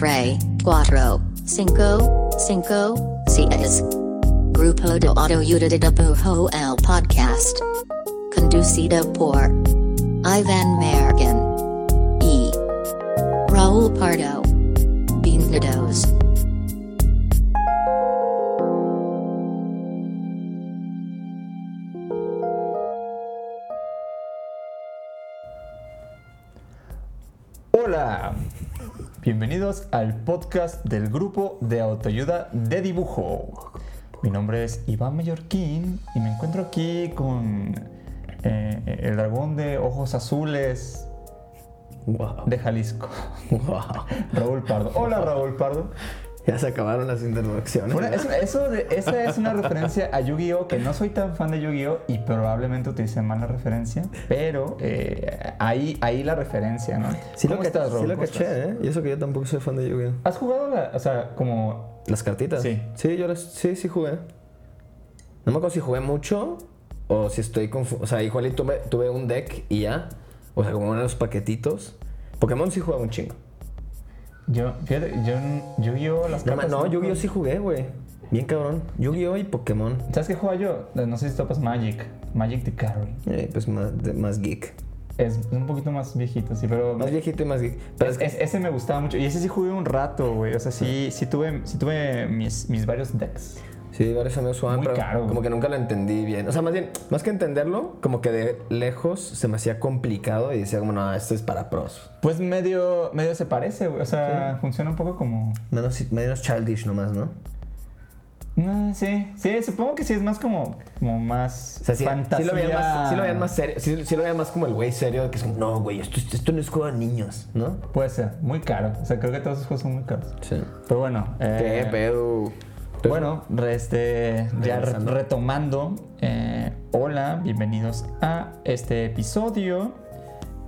Tre, Cuatro, Cinco, Cinco, Seis. Grupo de Autoayuda de Pujo el Podcast. Conducido por Ivan Mergen. E. Raul Pardo. Bienvenidos. Bienvenidos al podcast del grupo de autoayuda de dibujo. Mi nombre es Iván Mallorquín y me encuentro aquí con eh, el dragón de ojos azules Wow. de Jalisco, Wow. Raúl Pardo. Hola Raúl Pardo. Ya se acabaron las introducciones. Bueno, eso, eso de- esa es una referencia a Yu-Gi-Oh! que no soy tan fan de Yu-Gi-Oh! y probablemente utilicé mal la referencia, pero eh, ahí, ahí la referencia, ¿no? sí lo, ¿Cómo ca- estás, sí Raúl? lo ¿Cómo caché? ¿eh? Y eso que yo tampoco soy fan de Yu-Gi-Oh! ¿Has jugado la, o sea, como ¿Las cartitas? Sí. Sí, yo las, sí, sí jugué. No me acuerdo si jugué mucho o si estoy confu- O sea, igual tuve, tuve un deck y ya. O sea, como uno de los paquetitos. Pokémon sí juega un chingo. Yo, fíjate, yo Yu-Gi-Oh! las No, cartas no, Yu-Gi-Oh! juego. sí jugué, güey. Bien cabrón. Yu-Gi-Oh! y Pokémon. ¿Sabes qué juego yo? No sé si topas Magic. Magic the Carry. Eh, pues más, de- más geek. Es, un poquito más viejito, sí, pero... Más viejito y más geek. Pero es- es que- es- ese me gustaba mucho. Y ese sí jugué un rato, güey. O sea, sí, sí tuve, sí tuve mis, mis varios decks. Sí, varios amigos jugaban, Muy pero caro, como que nunca lo entendí bien. O sea, más bien, más que entenderlo, como que de lejos se me hacía complicado y decía como, no, esto es para pros. Pues medio, medio se parece, güey. O sea, funciona un poco como... Menos, menos childish nomás, ¿no? No, sí, sí, supongo que sí es más como, como más O sea, sí, fantasía. sí lo veían más, sí lo veían más serio, sí, sí lo veían más como el güey serio, que es como, no, güey, esto, esto no es juego de niños, ¿no? Puede ser, muy caro. O sea, creo que todos esos juegos son muy caros. Sí. Pero bueno. ¿Qué eh, pedo? Bueno, este, ya retomando. eh, hola, bienvenidos a este episodio.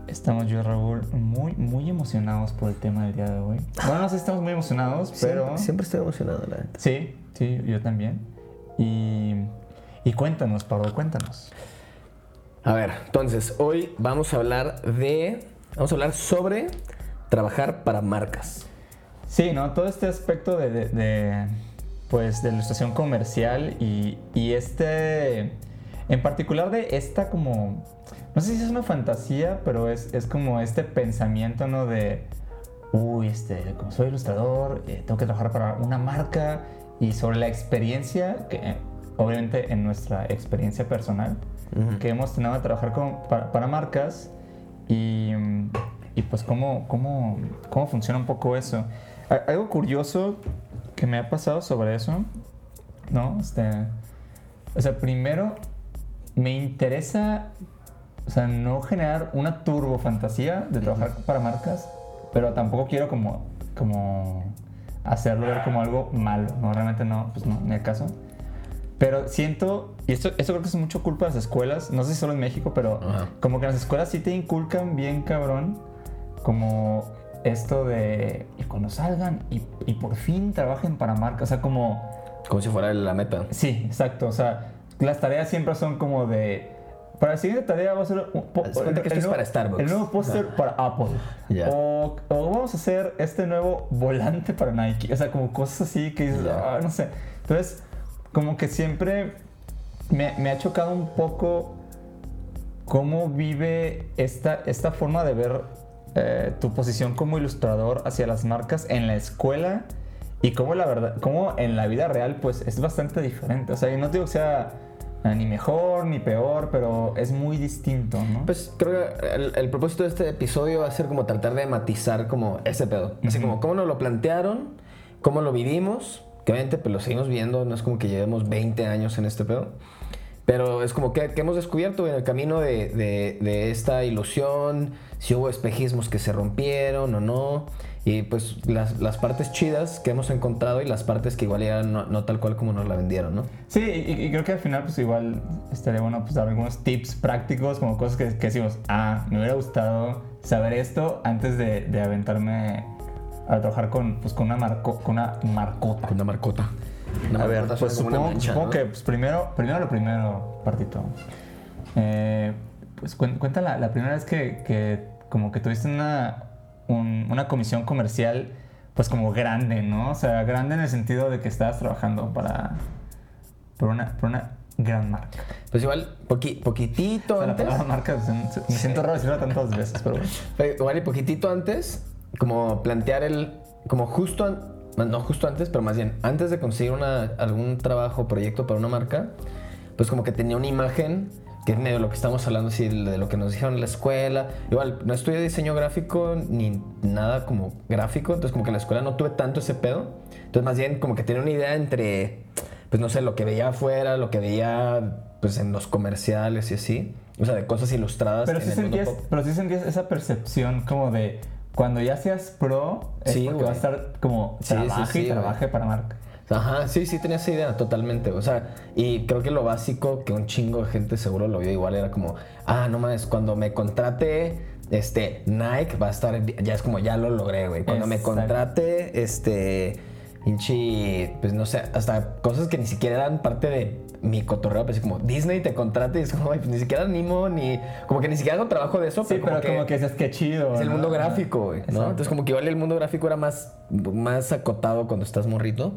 Estamos yo y Raúl muy, muy emocionados por el tema del día de hoy. Bueno, no sé estamos muy emocionados, pero... Siempre, siempre estoy emocionado, la neta. Sí, sí, yo también. Y, y cuéntanos, Pablo, cuéntanos. A ver, entonces, hoy vamos a hablar de, vamos a hablar sobre trabajar para marcas. Sí, ¿no? Todo este aspecto de, de- de, pues, de ilustración comercial y, y este, en particular de esta como, no sé si es una fantasía, pero es, es como este pensamiento, ¿no? De, uy, este, como soy ilustrador, eh, tengo que trabajar para una marca y sobre la experiencia, que obviamente en nuestra experiencia personal, Ujú. que hemos tenido de trabajar con- para, para marcas y, y pues cómo, cómo, cómo funciona un poco eso. Algo curioso que me ha pasado sobre eso, ¿no? Este, o sea, primero me interesa, o sea, no generar una turbo fantasía de trabajar para marcas, pero tampoco quiero como, como hacerlo ver como algo malo, ¿no? Realmente no, pues no, en el caso. Pero siento, y esto, esto creo que es mucho culpa de las escuelas, no sé si solo en México, pero como que las escuelas sí te inculcan bien cabrón, como esto de, y cuando salgan y, y por fin trabajen para marcas, o sea, como, Como si fuera la meta. sí, exacto, o sea, las tareas siempre son como de, para la siguiente tarea va a ser un po- cuenta que esto el es para Starbucks. El nuevo póster para Apple. O, o vamos a hacer este nuevo volante para Nike. O sea, como cosas así que dices, Ya. "Ah, no sé. Entonces, como que siempre me, me ha chocado un poco cómo vive esta, esta forma de ver eh, tu posición como ilustrador hacia las marcas en la escuela y cómo la verdad, cómo en la vida real pues es bastante diferente. O sea, y no digo que sea eh, ni mejor ni peor, pero es muy distinto, ¿no? Pues creo que el, el propósito de este episodio va a ser como tratar de matizar como ese pedo. Así Ujú. como cómo nos lo plantearon, cómo lo vivimos, que obviamente pues lo seguimos viendo, no es como que llevemos 20 años en este pedo. Pero es como que, que hemos descubierto en el camino de, de- de esta ilusión, si hubo espejismos que se rompieron o no, y pues las, las partes chidas que hemos encontrado y las partes que igual eran no, no tal cual como nos la vendieron, ¿no? Sí, y, y creo que al final pues igual estaría bueno pues dar algunos tips prácticos, como cosas que, que decimos, ah, me hubiera gustado saber esto antes de, de aventarme a trabajar con, pues, con, una, marco, con una marcota. Con una marcota. Una a ver, pues supongo, mancha, supongo ¿no? que pues, primero, primero lo primero, Partito. Eh, pues cuen- cuenta la, la primera vez que, que como que tuviste una, un- una comisión comercial pues como grande, ¿no? O sea, grande en el sentido de que estabas trabajando para, por una, por una gran marca. Pues igual, poqui- poquitito O sea, la antes. palabra marca, me siento raro decirla tantas veces, pero bueno. Igual y poquitito antes, como plantear el. Como justo. No justo antes, pero más bien antes de conseguir una, algún trabajo proyecto para una marca, pues como que tenía una imagen que es medio lo que estamos hablando, así de lo que nos dijeron en la escuela. Igual, no estudié diseño gráfico ni nada como gráfico, entonces como que en la escuela no tuve tanto ese pedo. Entonces más bien como que tenía una idea entre, pues no sé, lo que veía afuera, lo que veía pues en los comerciales y así. O sea, de cosas ilustradas. Pero en sí, el mundo sentías, pop. pero sí sentías esa percepción como de cuando ya seas pro, es Sí, porque va a estar como Sí, trabaje sí, y trabaje para marca. Ajá, sí, sí, tenía esa idea totalmente. O sea, y creo que lo básico que un chingo de gente seguro lo vio igual era como, ah, no mames, cuando me contrate este Nike va a estar, ya es como, ya lo logré, güey. Cuando me contrate, este, hinchi, pues no sé, hasta cosas que ni siquiera eran parte de mi cotorreo, pues como Disney te contrate y es como, pues ni siquiera animo, ni, como que ni siquiera hago trabajo de eso, Sí, pero como que dices, qué chido. es el ¿no? mundo gráfico, güey, ¿no? Entonces como que igual el mundo gráfico era más, más acotado cuando estás morrito.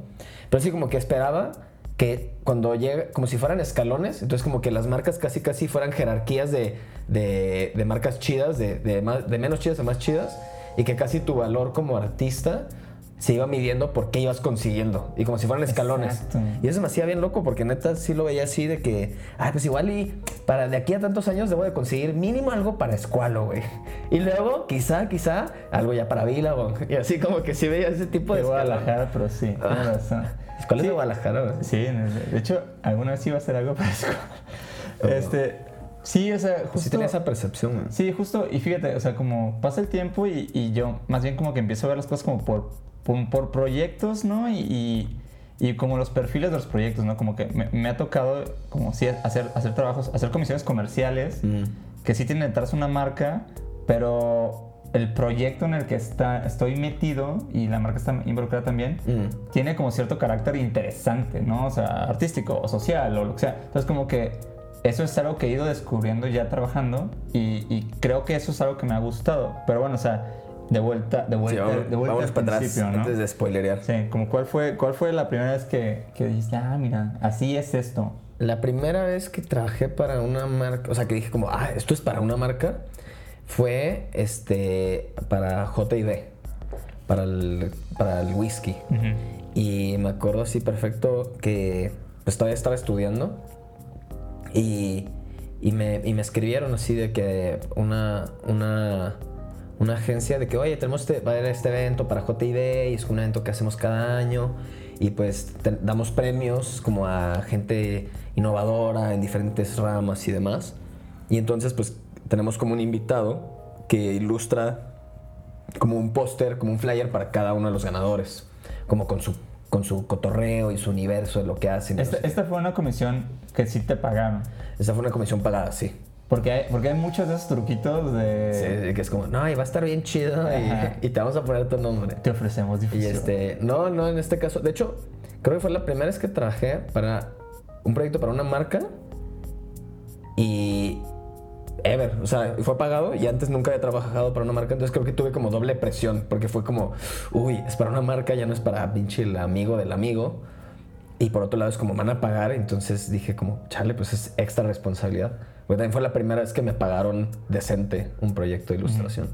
Pero sí como que esperaba que cuando llega, como si fueran escalones, entonces como que las marcas casi casi fueran jerarquías de, de, de marcas chidas, de, de, más- de menos chidas a más chidas, y que casi tu valor como artista se iba midiendo por qué ibas consiguiendo, y como si fueran escalones. Exacto. Y eso me hacía bien loco porque neta sí lo veía así de que, ay, pues igual y para de aquí a tantos años debo de conseguir mínimo algo para Escualo, güey. Y luego quizá, quizá algo ya para Billabong. Y así como que sí veía ese tipo de De. Guadalajara, pero sí, Ah. razón. ¿Cuál es Sí, de Guadalajara, güey? Sí, de hecho, alguna vez iba a hacer algo para escuela. Oh. Este, sí, o sea, justo... Sí tenía esa percepción, güey. Sí, justo, y fíjate, o sea, como pasa el tiempo y, y yo más bien como que empiezo a ver las cosas como por, por, por proyectos, ¿no? Y, y, y como los perfiles de los proyectos, ¿no? Como que me, me ha tocado como sí hacer, hacer trabajos, hacer comisiones comerciales Mm. que sí tienen detrás una marca, pero el proyecto en el que está, estoy metido y la marca está involucrada también, Mm. tiene como cierto carácter interesante, ¿no? O sea, artístico o social o lo que sea. Entonces como que eso es algo que he ido descubriendo ya trabajando y, y creo que eso es algo que me ha gustado. Pero bueno, o sea, de vuelta, de Sí, vuelta, vamos, de vuelta al para atrás principio, ¿no? antes de spoilerear. Sí, como cuál fue, cuál fue la primera vez que, que dijiste, ah, mira, así es esto. La primera vez que trabajé para una marca, o sea, que dije como, ah, esto es para una marca, fue este para JB, para el, para el whisky. Y me acuerdo así perfecto que pues todavía estaba estudiando y, y, me, y me escribieron así de que una, una, una agencia de que, oye, tenemos este, va a haber este evento para JID y es un evento que hacemos cada año y pues te- damos premios como a gente innovadora en diferentes ramas y demás. Y entonces pues tenemos como un invitado que ilustra como un póster, como un flyer para cada uno de los ganadores, como con su, con su cotorreo y su universo de lo que hacen. Esta, No sé. esta fue una comisión que sí te pagaron. Esa fue una comisión pagada, sí. Porque hay, porque hay muchos de esos truquitos de... Sí, que es como, no, y va a estar bien chido y, y te vamos a poner tu nombre. Te ofrecemos Y difusión. este, no, no, en este caso, de hecho, creo que fue la primera vez que trabajé para un proyecto para una marca y ever, o sea, fue pagado y antes nunca había trabajado para una marca, entonces creo que tuve como doble presión porque fue como, uy, es para una marca, ya no es para pinche el amigo del amigo. Y por otro lado es como van a pagar, entonces dije como, chale, pues es extra responsabilidad. Porque también fue la primera vez que me pagaron decente un proyecto de ilustración.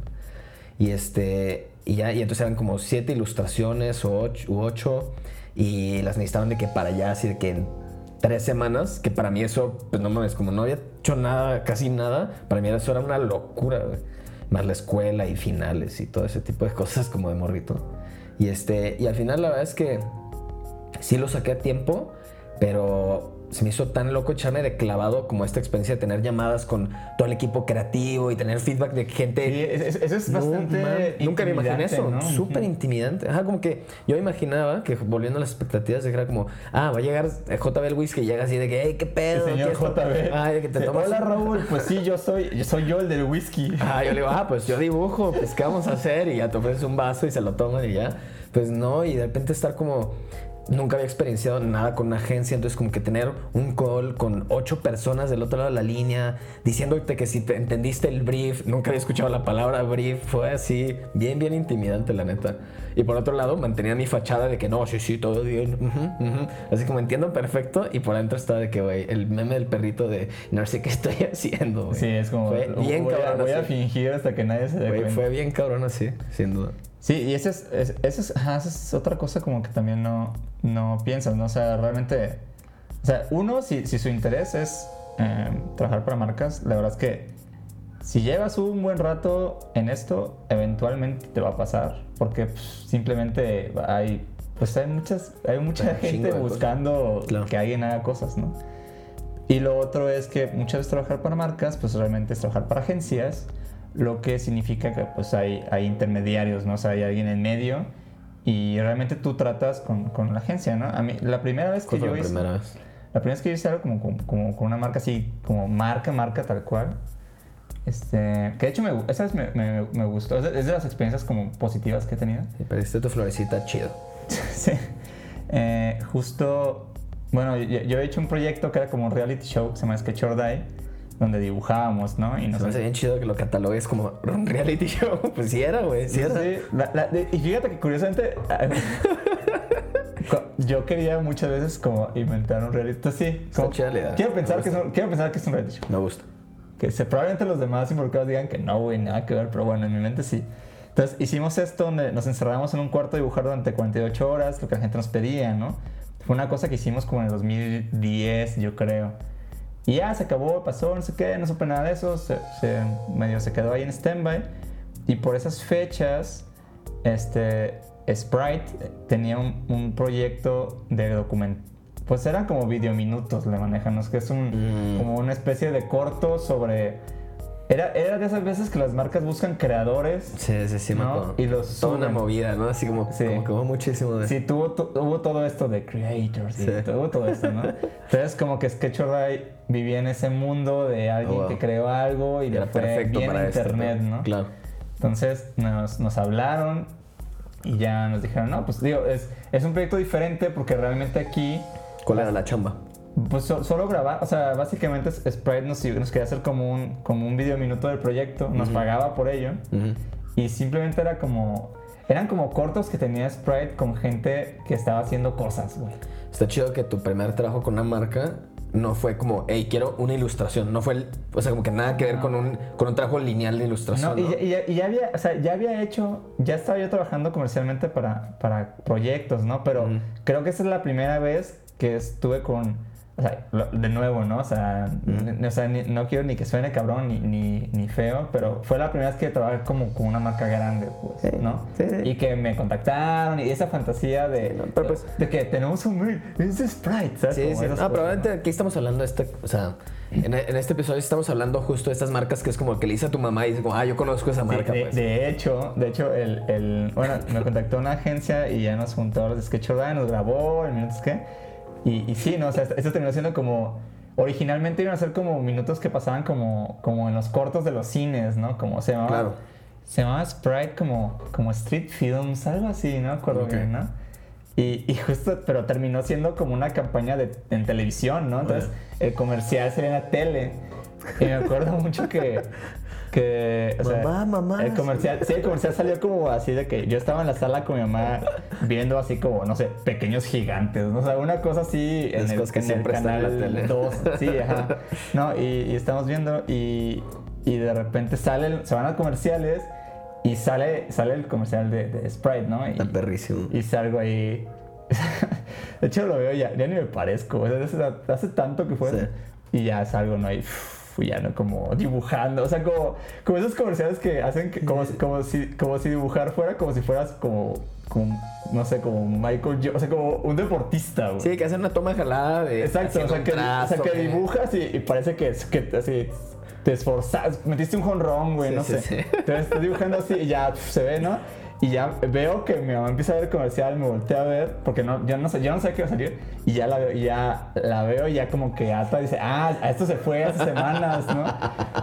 Y este, y ya, y entonces eran como siete ilustraciones o ocho, u ocho, y las necesitaban de que para allá, así de que en tres semanas, que para mí eso, pues no mames, como no había hecho nada, casi nada, para mí eso era una locura, güey. Más la escuela y finales y todo ese tipo de cosas como de morrito. Y este, y al final la verdad es que sí lo saqué a tiempo, pero se me hizo tan loco echarme de clavado como esta experiencia de tener llamadas con todo el equipo creativo y tener feedback de gente. Sí, es- es- eso es No, bastante man, Nunca me imaginé eso. ¿no? Súper intimidante. Ajá, como que yo imaginaba que volviendo a las expectativas, era como, ah, va a llegar JB el whisky llega así de que, hey, qué pedo. El señor ¿Qué esto?" JB. Ay, que te Sí, tomas. Hola Raúl, pues sí, yo soy, yo soy yo el del whisky. Ah, yo le digo, ah, pues yo dibujo, pues ¿qué vamos a hacer? Y ya te ofreces un vaso y se lo toman y ya. Pues no, y de repente estar como nunca había experienciado nada con una agencia, entonces como que tener un call con ocho personas del otro lado de la línea, diciéndote que si te entendiste el brief, nunca había escuchado la palabra brief, fue así, bien, bien intimidante la neta. Y por otro lado, mantenía mi fachada de que no, sí, sí, todo bien, así como entiendo perfecto, y por adentro estaba de que, güey, el meme del perrito de no sé qué estoy haciendo, güey. Sí, es como. Fue bien voy, a, cabrón voy a fingir hasta que nadie se dé cuenta. fue bien cabrón así, sin duda. Sí, y esa es, es- esa es, ajá, esa es otra cosa como que también no, no piensas, ¿no? O sea, realmente, o sea, uno, si, si su interés es eh, trabajar para marcas, la verdad es que si llevas un buen rato en esto, eventualmente te va a pasar, porque pues, simplemente hay, pues hay muchas, hay mucha Hay gente buscando Claro. que alguien haga cosas, ¿no? Y lo otro es que muchas veces trabajar para marcas, pues realmente es trabajar para agencias, lo que significa que pues hay, hay intermediarios, ¿no? O sea, hay alguien en medio y realmente tú tratas con, con la agencia, ¿no? A mí, la primera vez que ¿Cuál fue yo la hice... primera vez? La primera vez que yo hice algo como, como, como con una marca así, como marca, marca tal cual. Este, que de hecho me, esa vez me, me, me gustó. Es de, es de las experiencias como positivas que he tenido. Y perdiste tu florecita chido. sí. Eh, justo, bueno, yo, yo he hecho un proyecto que era como un reality show, se llama Sketch or Die, donde dibujábamos, ¿no? Y Se nos me hace bien chido que lo catalogues como un reality show. Pues sí era, güey, sí era. Sí, la- la- de- y fíjate que curiosamente cu- yo quería muchas veces como inventar un reality. Entonces, sí, como- idea. quiero pensar que es un, quiero pensar que es un reality show. Me gusta. Que se, probablemente los demás involucrados digan que no, güey, nada que ver, pero bueno, en mi mente sí. Entonces hicimos esto donde nos encerramos en un cuarto a dibujar durante 48 horas, lo que la gente nos pedía, ¿no? Fue una cosa que hicimos como en el 2010, yo creo. Y ya se acabó, pasó, no sé qué, no supe nada de eso, se, se- medio se quedó ahí en stand-by. Y por esas fechas, este, Sprite tenía un, un proyecto de documento. Pues eran como videominutos, le manejan, ¿no? Es que es un, Mm. como una especie de corto sobre... Era, era de esas veces que las marcas buscan creadores. Sí, sí, sí, ¿No? Y los Toda una suben. movida, ¿no? Así como, Sí. como que hubo muchísimo de. Sí, tuvo, tu- hubo todo esto de creators y Sí. tuvo todo esto, ¿no? Entonces, como que Sketch vivía en ese mundo de alguien Oh, wow. que creó algo y, Y le era fue perfecto bien para en esto, internet, ¿no? Claro. Entonces nos, nos hablaron y ya nos dijeron, no, pues digo, es, es un proyecto diferente porque realmente aquí, ¿Cuál era la chamba? pues so- solo grabar, o sea, básicamente Sprite nos, nos quería hacer como un, como un video minuto del proyecto, nos pagaba por ello Ujú. y simplemente era como, eran como cortos que tenía Sprite con gente que estaba haciendo cosas, güey. Está chido que tu primer trabajo con una marca no fue como, hey, quiero una ilustración. No fue, el- o sea, como que nada que ver con un, con un trabajo lineal de ilustración. No, y, y y ya había, o sea, ya había hecho, ya estaba yo trabajando comercialmente para, para proyectos, ¿no? Pero creo que esa es la primera vez que estuve con, o sea, de nuevo, ¿no? O sea, n- o sea, ni- no quiero ni que suene cabrón ni, ni, ni feo, pero fue la primera vez que trabajé como con una marca grande, pues, Sí, ¿no? sí, sí. Y que me contactaron y esa fantasía de, no, pero pues- de que tenemos un es Sprite, ¿sabes? Sí, sí. No, cosas, probablemente aquí estamos hablando de este, o sea, en, en este episodio estamos hablando justo de estas marcas que es como que le dice a tu mamá y dice como, ah, yo conozco esa marca, de, pues. de hecho, de hecho, el, el- bueno, me contactó una agencia y ya nos juntó a los Sketch nos grabó en minutos que. Y, y sí, no, o sea, esto terminó siendo como. Originalmente iban a ser como minutos que pasaban como, como en los cortos de los cines, ¿no? Como se llamaba. Claro. Se llamaba Sprite como, como Street Films, algo así, no acuerdo Ok. bien, ¿no? Y, y justo, pero terminó siendo como una campaña de, en televisión, ¿no? Entonces, el comercial sería en la tele. Y me acuerdo mucho que, que o sea, Mamá, mamá. el comercial, sí, el comercial salió como así de que yo estaba en la sala con mi mamá viendo así como, no sé, pequeños gigantes, ¿no? O sea, una cosa así en el, que en el siempre están en la canal tele. 2, sí, ajá. No, y, y estamos viendo y, y de repente sale, el- se van a comerciales y sale, sale el comercial de, de Sprite, ¿no? Y, Está perrísimo. y salgo ahí. De hecho, lo veo ya, ya ni me parezco. O sea, hace, hace tanto que fue. Sí. Y ya salgo, ¿no? Y ya, ¿no? Como dibujando. O sea, como, como esos comerciales que hacen que, como, como, si, como si dibujar fuera como si fueras como, como no sé, como Michael O sea, como un deportista, güey. Sí, que hacen una toma jalada de. Exacto, o sea, que, o trazo, sea, que que- dibujas y, y parece que, es- que así te esforzas, metiste un jonrón, güey, Sí, no sí, sé. sí. Entonces estás dibujando así y ya pf, se ve, ¿no? Y ya veo que mi mamá empieza a ver el comercial, me voltea a ver, porque no, yo no sé, yo no sé qué va a salir, y ya la veo, y ya la veo y ya como que ata dice, ah, a esto se fue hace semanas, ¿no?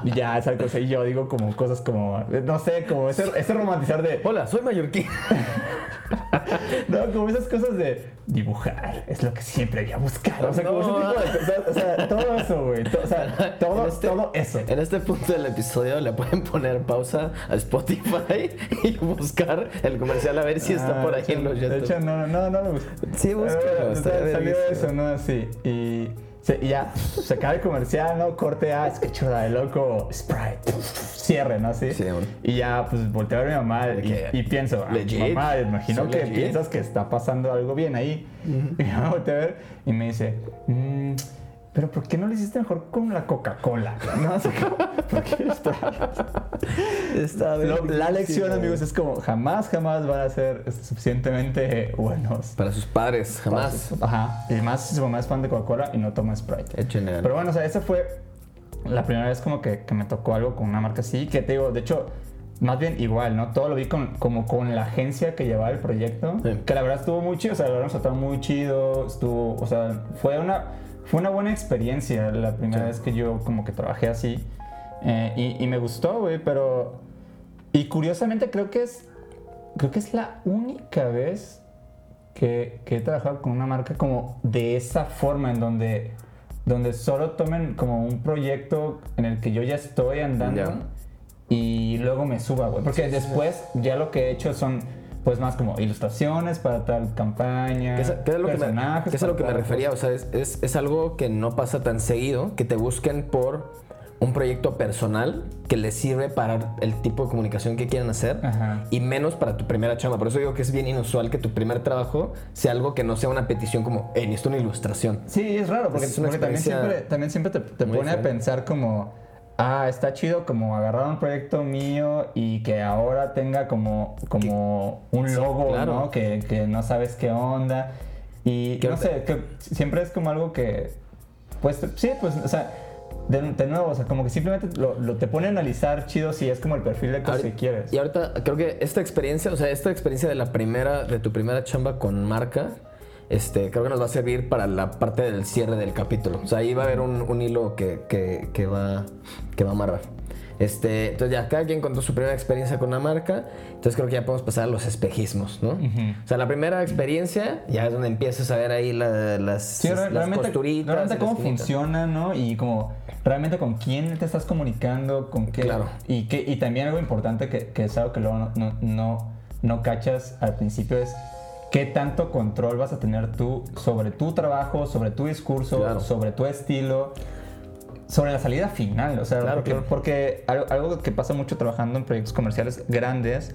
Y ya esa cosa, y yo digo como cosas como, no sé, como ese, ese romantizar de, Hola, soy mallorquín. no, como esas cosas de dibujar es lo que siempre había buscado. O sea, como ese tipo de cosas. O sea, todo eso, güey. O sea, todo, este- todo eso. En este punto del episodio le pueden poner pausa a Spotify y buscar el comercial a ver si está Ah, por ahí en los hecho, De YouTube. hecho, no, no, no lo busqué. Sí, búscalo, sal- Salió eso, ¿no? Así. Y, ya, se acaba el comercial, ¿no? Corte, ah, es que chula, de loco, Sprite. Cierre, ¿no? Así. Sí. Y ya, pues volteo a ver a mi mamá y, y pienso, ah, legit, mamá, imagino soy que legit. piensas que está pasando algo bien ahí. Y mi mamá voltea a ver y me dice, "Mm, pero ¿por qué no lo hiciste mejor con la Coca-Cola? No. Está Lo- la lección, amigos, es como jamás, jamás van a ser suficientemente buenos. Para sus padres, jamás. Ajá. Y más si su mamá es fan de Coca-Cola y no toma Sprite. Échenle. Pero bueno, o sea, esa fue la primera vez como que, que me tocó algo con una marca así, que te digo, de hecho, más bien igual, ¿no? Todo lo vi con, como con la agencia que llevaba el proyecto, Sí. que la verdad estuvo muy chido, o sea, la verdad nos trató muy chido, estuvo, o sea, fue una, fue una buena experiencia la primera Sí. vez que yo como que trabajé así. Eh, y, y me gustó, güey, pero... Y curiosamente creo que es, creo que es la única vez que, que he trabajado con una marca como de esa forma, en donde, donde solo tomen como un proyecto en el que yo ya estoy andando y luego me suba, güey. Porque después ya lo que he hecho son pues más como ilustraciones para tal campaña, Que es, que es lo que me, personajes que es a lo que me refería, o sea, es, es- es algo que no pasa tan seguido, que te busquen por un proyecto personal que les sirve para el tipo de comunicación que quieren hacer Ajá. y menos para tu primera chamba. Por eso digo que es bien inusual que tu primer trabajo sea algo que no sea una petición como, hey, necesito una ilustración. Sí, es raro, porque, Es una porque también siempre, también siempre te, pone a pensar como, ah, está chido como agarrar un proyecto mío y que ahora tenga como, como un logo, claro. ¿no? Que, que no sabes qué onda. Y Que no sé, que siempre es como algo que, pues sí, pues, o sea, de, de nuevo, o sea, como que simplemente lo, lo te pone a analizar chido si es como el perfil de cosas que quieres. Y ahorita creo que esta experiencia, o sea, esta experiencia de la primera, de tu primera chamba con marca, este, creo que nos va a servir para la parte del cierre del capítulo. O sea, ahí va a haber un, un hilo que, que, que va, que va a amarrar. Este, entonces ya, cada quien contó su primera experiencia con una marca, entonces creo que ya podemos pasar a los espejismos, ¿no? O sea, la primera experiencia ya es donde empiezas a ver ahí la- las, Sí, las realmente, costuritas. realmente y cómo funciona, ¿no? Y como realmente con quién te estás comunicando, con qué. Claro. Y, que, y también algo importante que, que es algo que luego no, no, no, no cachas al principio es qué tanto control vas a tener tú sobre tu trabajo, sobre tu discurso, Claro. sobre tu estilo. Sobre la salida final, o sea, Claro, porque, claro. porque algo, algo que pasa mucho trabajando en proyectos comerciales grandes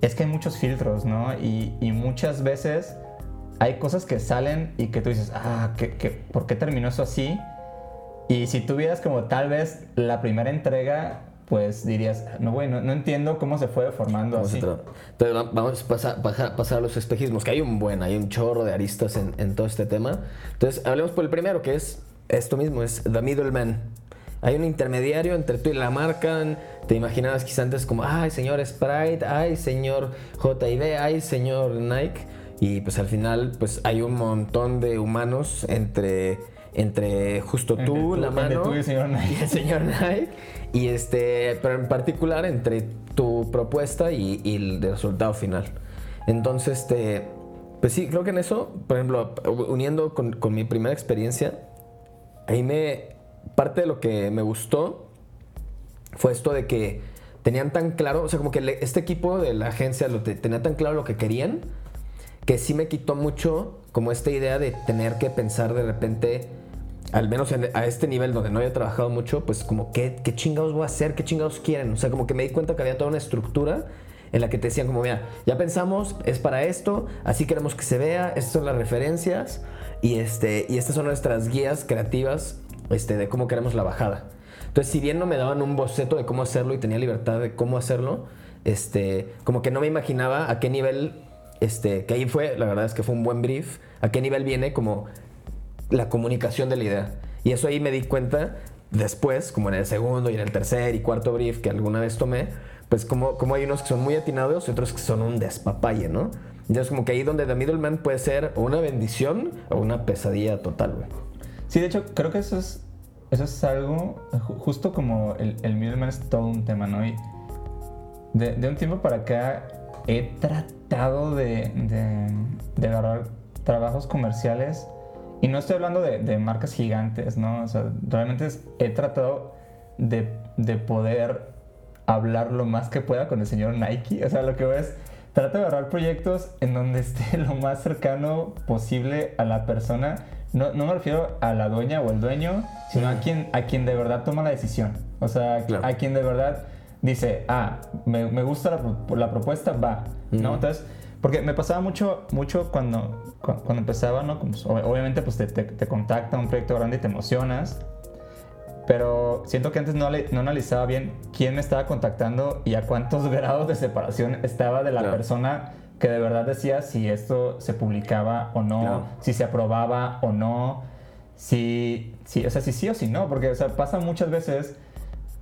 es que hay muchos filtros, ¿no? Y, y muchas veces hay cosas que salen y que tú dices, ah, ¿qué, qué, por qué terminó eso así? Y si tuvieras como tal vez la primera entrega, pues dirías, no, güey, no, entiendo cómo se fue formando así. va- vamos a pasar, pasar- pasar a los espejismos, que hay un buen, hay un chorro de aristas en, en todo este tema. Entonces hablemos por el primero, que es esto mismo, es The Middleman. Hay un intermediario entre tú y la marca. Te imaginabas quizás antes como, ay, señor Sprite, ay, señor JB, ay, señor Nike. Y pues al final, pues hay un montón de humanos entre, entre justo Entre tú, tú- la entre mano, tú y el señor Nike. y el señor Nike. Y este, pero en particular entre tu propuesta y, y el resultado final. Entonces, este, pues sí, creo que en eso, por ejemplo, uniendo con, con mi primera experiencia, ahí me, parte de lo que me gustó fue esto de que tenían tan claro, o sea, como que este equipo de la agencia lo te- tenía tan claro lo que querían, que sí me quitó mucho como esta idea de tener que pensar de repente, al menos en- a este nivel donde no había trabajado mucho, pues como qué, qué chingados voy a hacer, qué chingados quieren. O sea, como que me di cuenta que había toda una estructura en la que te decían como, mira, ya pensamos, es para esto, así queremos que se vea, estas son las referencias y, este, y estas son nuestras guías creativas este, de cómo queremos la bajada. Entonces, si bien no me daban un boceto de cómo hacerlo y tenía libertad de cómo hacerlo, este, como que no me imaginaba a qué nivel, este, que ahí fue, la verdad es que fue un buen brief, a qué nivel viene como la comunicación de la idea. Y eso ahí me di cuenta después, como en el segundo y en el tercer y cuarto brief que alguna vez tomé, pues como, como hay unos que son muy atinados y otros que son un despapalle, ¿no? Entonces como que ahí donde The Middleman puede ser una bendición o una pesadilla total, güey. Sí, de hecho, creo que eso es, eso es algo, ju- justo como el, el middleman es todo un tema, ¿no? Y de, un tiempo para acá, he tratado de, de, de agarrar trabajos comerciales y no estoy hablando de, de marcas gigantes, ¿no? O sea, realmente es- he tratado de, de poder hablar lo más que pueda con el señor Nike. O sea, lo que veo es, trato de agarrar proyectos en donde esté lo más cercano posible a la persona. No, no me refiero a la dueña o el dueño, sino a quien, a quien de verdad toma la decisión. O sea, Claro. a quien de verdad dice, ah, me, me gusta la, la propuesta, va. ¿no? Entonces, porque me pasaba mucho, mucho cuando, cu- cuando empezaba, ¿no? Ob- obviamente, pues te, te, te contacta un proyecto grande y te emocionas. Pero siento que antes no, le- no analizaba bien quién me estaba contactando y a cuántos grados de separación estaba de la Claro. persona que de verdad decía si esto se publicaba o no, Claro. si se aprobaba o no, si, si, o sea, si sí o si no, porque o sea, pasa muchas veces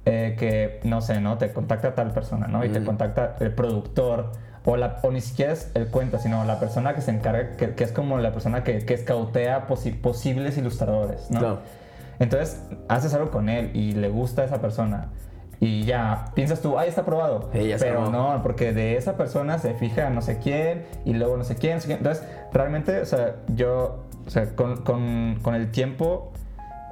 eh, que, no sé, ¿no? Te contacta tal persona, ¿no? Y te Ujú. contacta el productor, o, la, o ni siquiera es el cuenta, sino la persona que se encarga, que, que es como la persona que, que escautea posi- posibles ilustradores, ¿no? Claro. Entonces, haces algo con él y le gusta a esa persona. Y ya, piensas tú, ay, está aprobado. Sí, Pero no, porque de esa persona se fija no sé quién y luego no sé quién. no sé quién. Entonces, realmente, o sea, yo, o sea, con, con, con el tiempo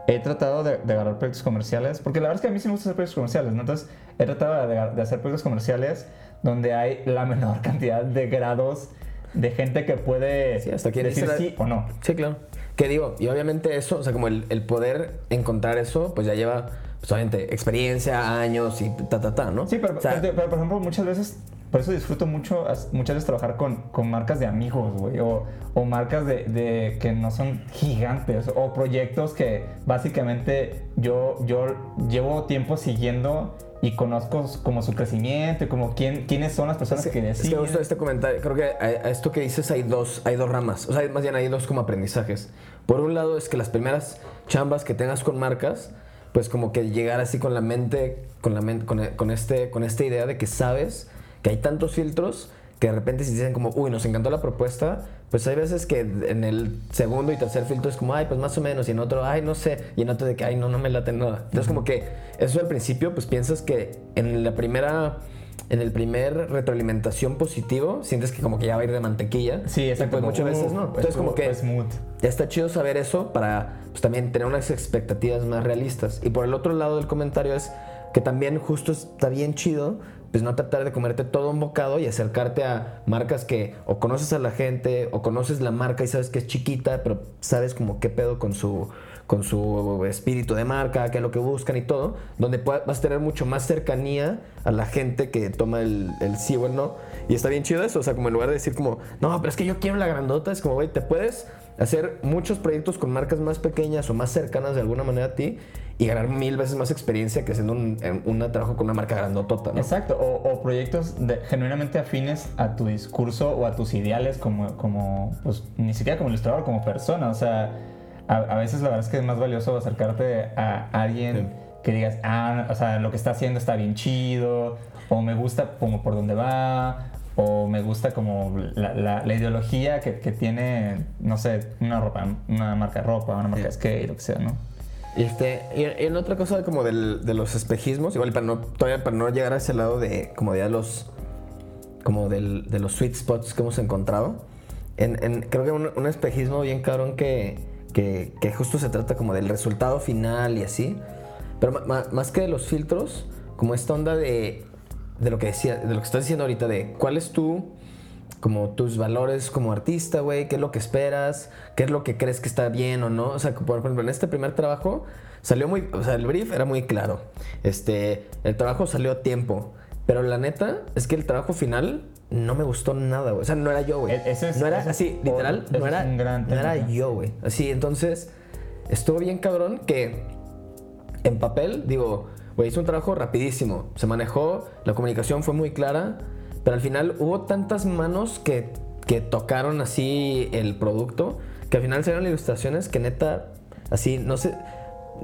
he tratado de, de agarrar proyectos comerciales, porque la verdad es que a mí sí me gusta hacer proyectos comerciales, ¿no? Entonces, he tratado de, de hacer proyectos comerciales donde hay la menor cantidad de grados de gente que puede Sí, hasta decir la- sí o no. Sí, claro. Que digo, y obviamente eso, o sea, como el, el poder encontrar eso, pues ya lleva, pues obviamente, experiencia, años y ta, ta, ta, ¿no? Sí, pero, O sea, pero, pero, por ejemplo, muchas veces, por eso disfruto mucho, as- muchas veces trabajar con, con marcas de amigos, güey, o, o marcas de, de que no son gigantes, o proyectos que básicamente yo, yo llevo tiempo siguiendo y conozco como su crecimiento, y como quién, quiénes son las personas Es que es deciden. me gusta este comentario. Creo que a, a esto que dices hay dos, hay dos ramas. O sea, más bien hay dos como aprendizajes. Por un lado es que las primeras chambas que tengas con marcas, pues como que llegar así con la mente, con la mente, con, con este, con esta idea de que sabes que hay tantos filtros que de repente si dicen como, uy, nos encantó la propuesta, pues hay veces que en el segundo y tercer filtro es como, ay, pues más o menos, y en otro, ay, no sé, y en otro de que, ay, no, no me late nada. Entonces como que eso al principio, pues piensas que en la primera en el primer retroalimentación positivo, sientes que como que ya va a ir de mantequilla. Sí, Y, exacto. Pues muchas veces uh, no. Entonces como que smooth. ya está chido saber eso para pues, también tener unas expectativas más realistas. Y por el otro lado del comentario es que también justo está bien chido pues no tratar de comerte todo un bocado y acercarte a marcas que o conoces a la gente o conoces la marca y sabes que es chiquita, pero sabes como qué pedo con su con su espíritu de marca, qué es lo que buscan y todo, donde vas a tener mucho más cercanía a la gente que toma el, el sí o no. Y está bien chido eso, o sea, como en lugar de decir como, no, pero es que yo quiero la grandota, es como, güey, te puedes hacer muchos proyectos con marcas más pequeñas o más cercanas de alguna manera a ti y ganar mil veces más experiencia que haciendo un, un trabajo con una marca grandotota, ¿no? Exacto, o, o proyectos de- genuinamente afines a tu discurso o a tus ideales como, como pues, ni siquiera como ilustrador, como persona. O sea, a, a veces la verdad es que es más valioso acercarte a alguien Sí. que digas, ah, o sea, lo que está haciendo está bien chido, o me gusta como por dónde va, o me gusta como la, la- la ideología que, que tiene, no sé, una ropa, una marca de ropa, una marca de skate, lo que sea, ¿no? Este, y en otra cosa como del- de los espejismos, igual para no, todavía para no llegar a ese lado de como de los como del- de los sweet spots que hemos encontrado, en, en- creo que un, un espejismo bien cabrón que, que, que justo se trata como del resultado final y así, pero ma- ma- más que de los filtros, como esta onda de, de lo que decía, de lo que estás diciendo ahorita, de cuál es tu como tus valores como artista, güey, qué es lo que esperas, qué es lo que crees que está bien o no. O sea, por ejemplo, en este primer trabajo salió muy, o sea, el brief era muy claro. Este, el trabajo salió a tiempo, pero la neta es que el trabajo final no me gustó nada, güey. O sea, no era yo, güey. E- es- no era así, literal, no era, no era yo, güey. Así, entonces estuvo bien cabrón que en papel, digo, güey, hice un trabajo rapidísimo. Se manejó, la comunicación fue muy clara, pero al final hubo tantas manos que, que tocaron así el producto que al final salieron ilustraciones que neta, así, no sé,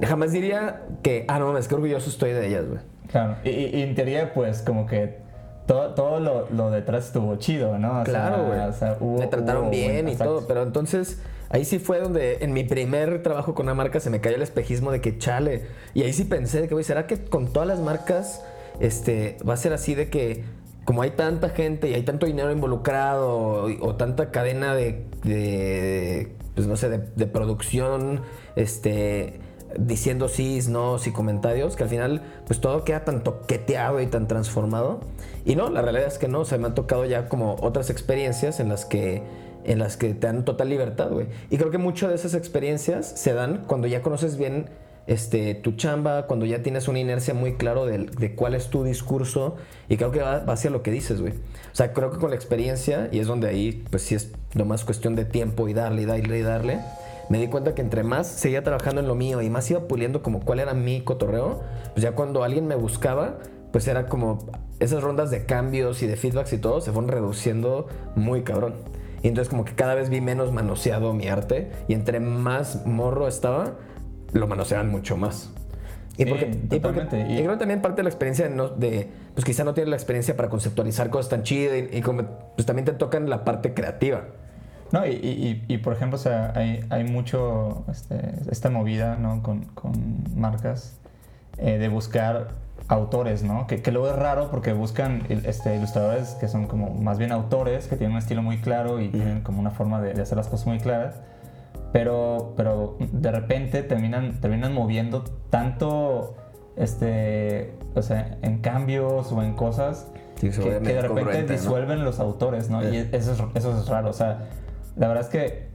jamás diría que, ah, no mames, qué orgulloso estoy de ellas, güey. Claro, y, y- en teoría, pues, como que todo, todo lo, lo detrás estuvo chido, ¿no? O Claro, güey. o sea, Me trataron hubo bien y exacto. todo, pero entonces ahí sí fue donde en mi primer trabajo con una marca se me cayó el espejismo de que chale. Y ahí sí pensé que, güey, ¿será que con todas las marcas este, va a ser así de que como hay tanta gente y hay tanto dinero involucrado o, tanta cadena de, pues no sé, de producción, este, diciendo sí, no y comentarios, que al final pues todo queda tan toqueteado y tan transformado. Y no, la realidad es que no, o sea, me han tocado ya como otras experiencias en las que en las que te dan total libertad, güey. Y creo que muchas de esas experiencias se dan cuando ya conoces bien este, tu chamba, cuando ya tienes una inercia muy claro de, de cuál es tu discurso y creo que va, va hacia lo que dices, güey. O sea, creo que con la experiencia, y es donde ahí, pues sí es nomás cuestión de tiempo y darle y darle y darle, me di cuenta que entre más seguía trabajando en lo mío y más iba puliendo como cuál era mi cotorreo, pues ya cuando alguien me buscaba, pues era como esas rondas de cambios y de feedbacks y todo se fueron reduciendo muy cabrón. Y entonces como que cada vez vi menos manoseado mi arte y entre más morro estaba, lo manoseaban mucho más. Y, Sí, porque, y, porque- y creo que también parte de la experiencia de, no- de, pues quizá no tienes la experiencia para conceptualizar cosas tan chidas y, y como, pues también te tocan la parte creativa. No, y- y, por ejemplo, o sea, hay, hay mucho este, esta movida, ¿no? Con, con marcas eh, de buscar autores, ¿no? Que, que luego es raro porque buscan este, ilustradores que son como más bien autores, que tienen un estilo muy claro y tienen como una forma de, de hacer las cosas muy claras. Pero, pero de repente terminan, terminan moviendo tanto, este, o sea, en cambios o en cosas Sí, que, que de repente incongruente, ¿no? disuelven los autores, ¿no? Y Eh. eso es, eso es raro, o sea, la verdad es que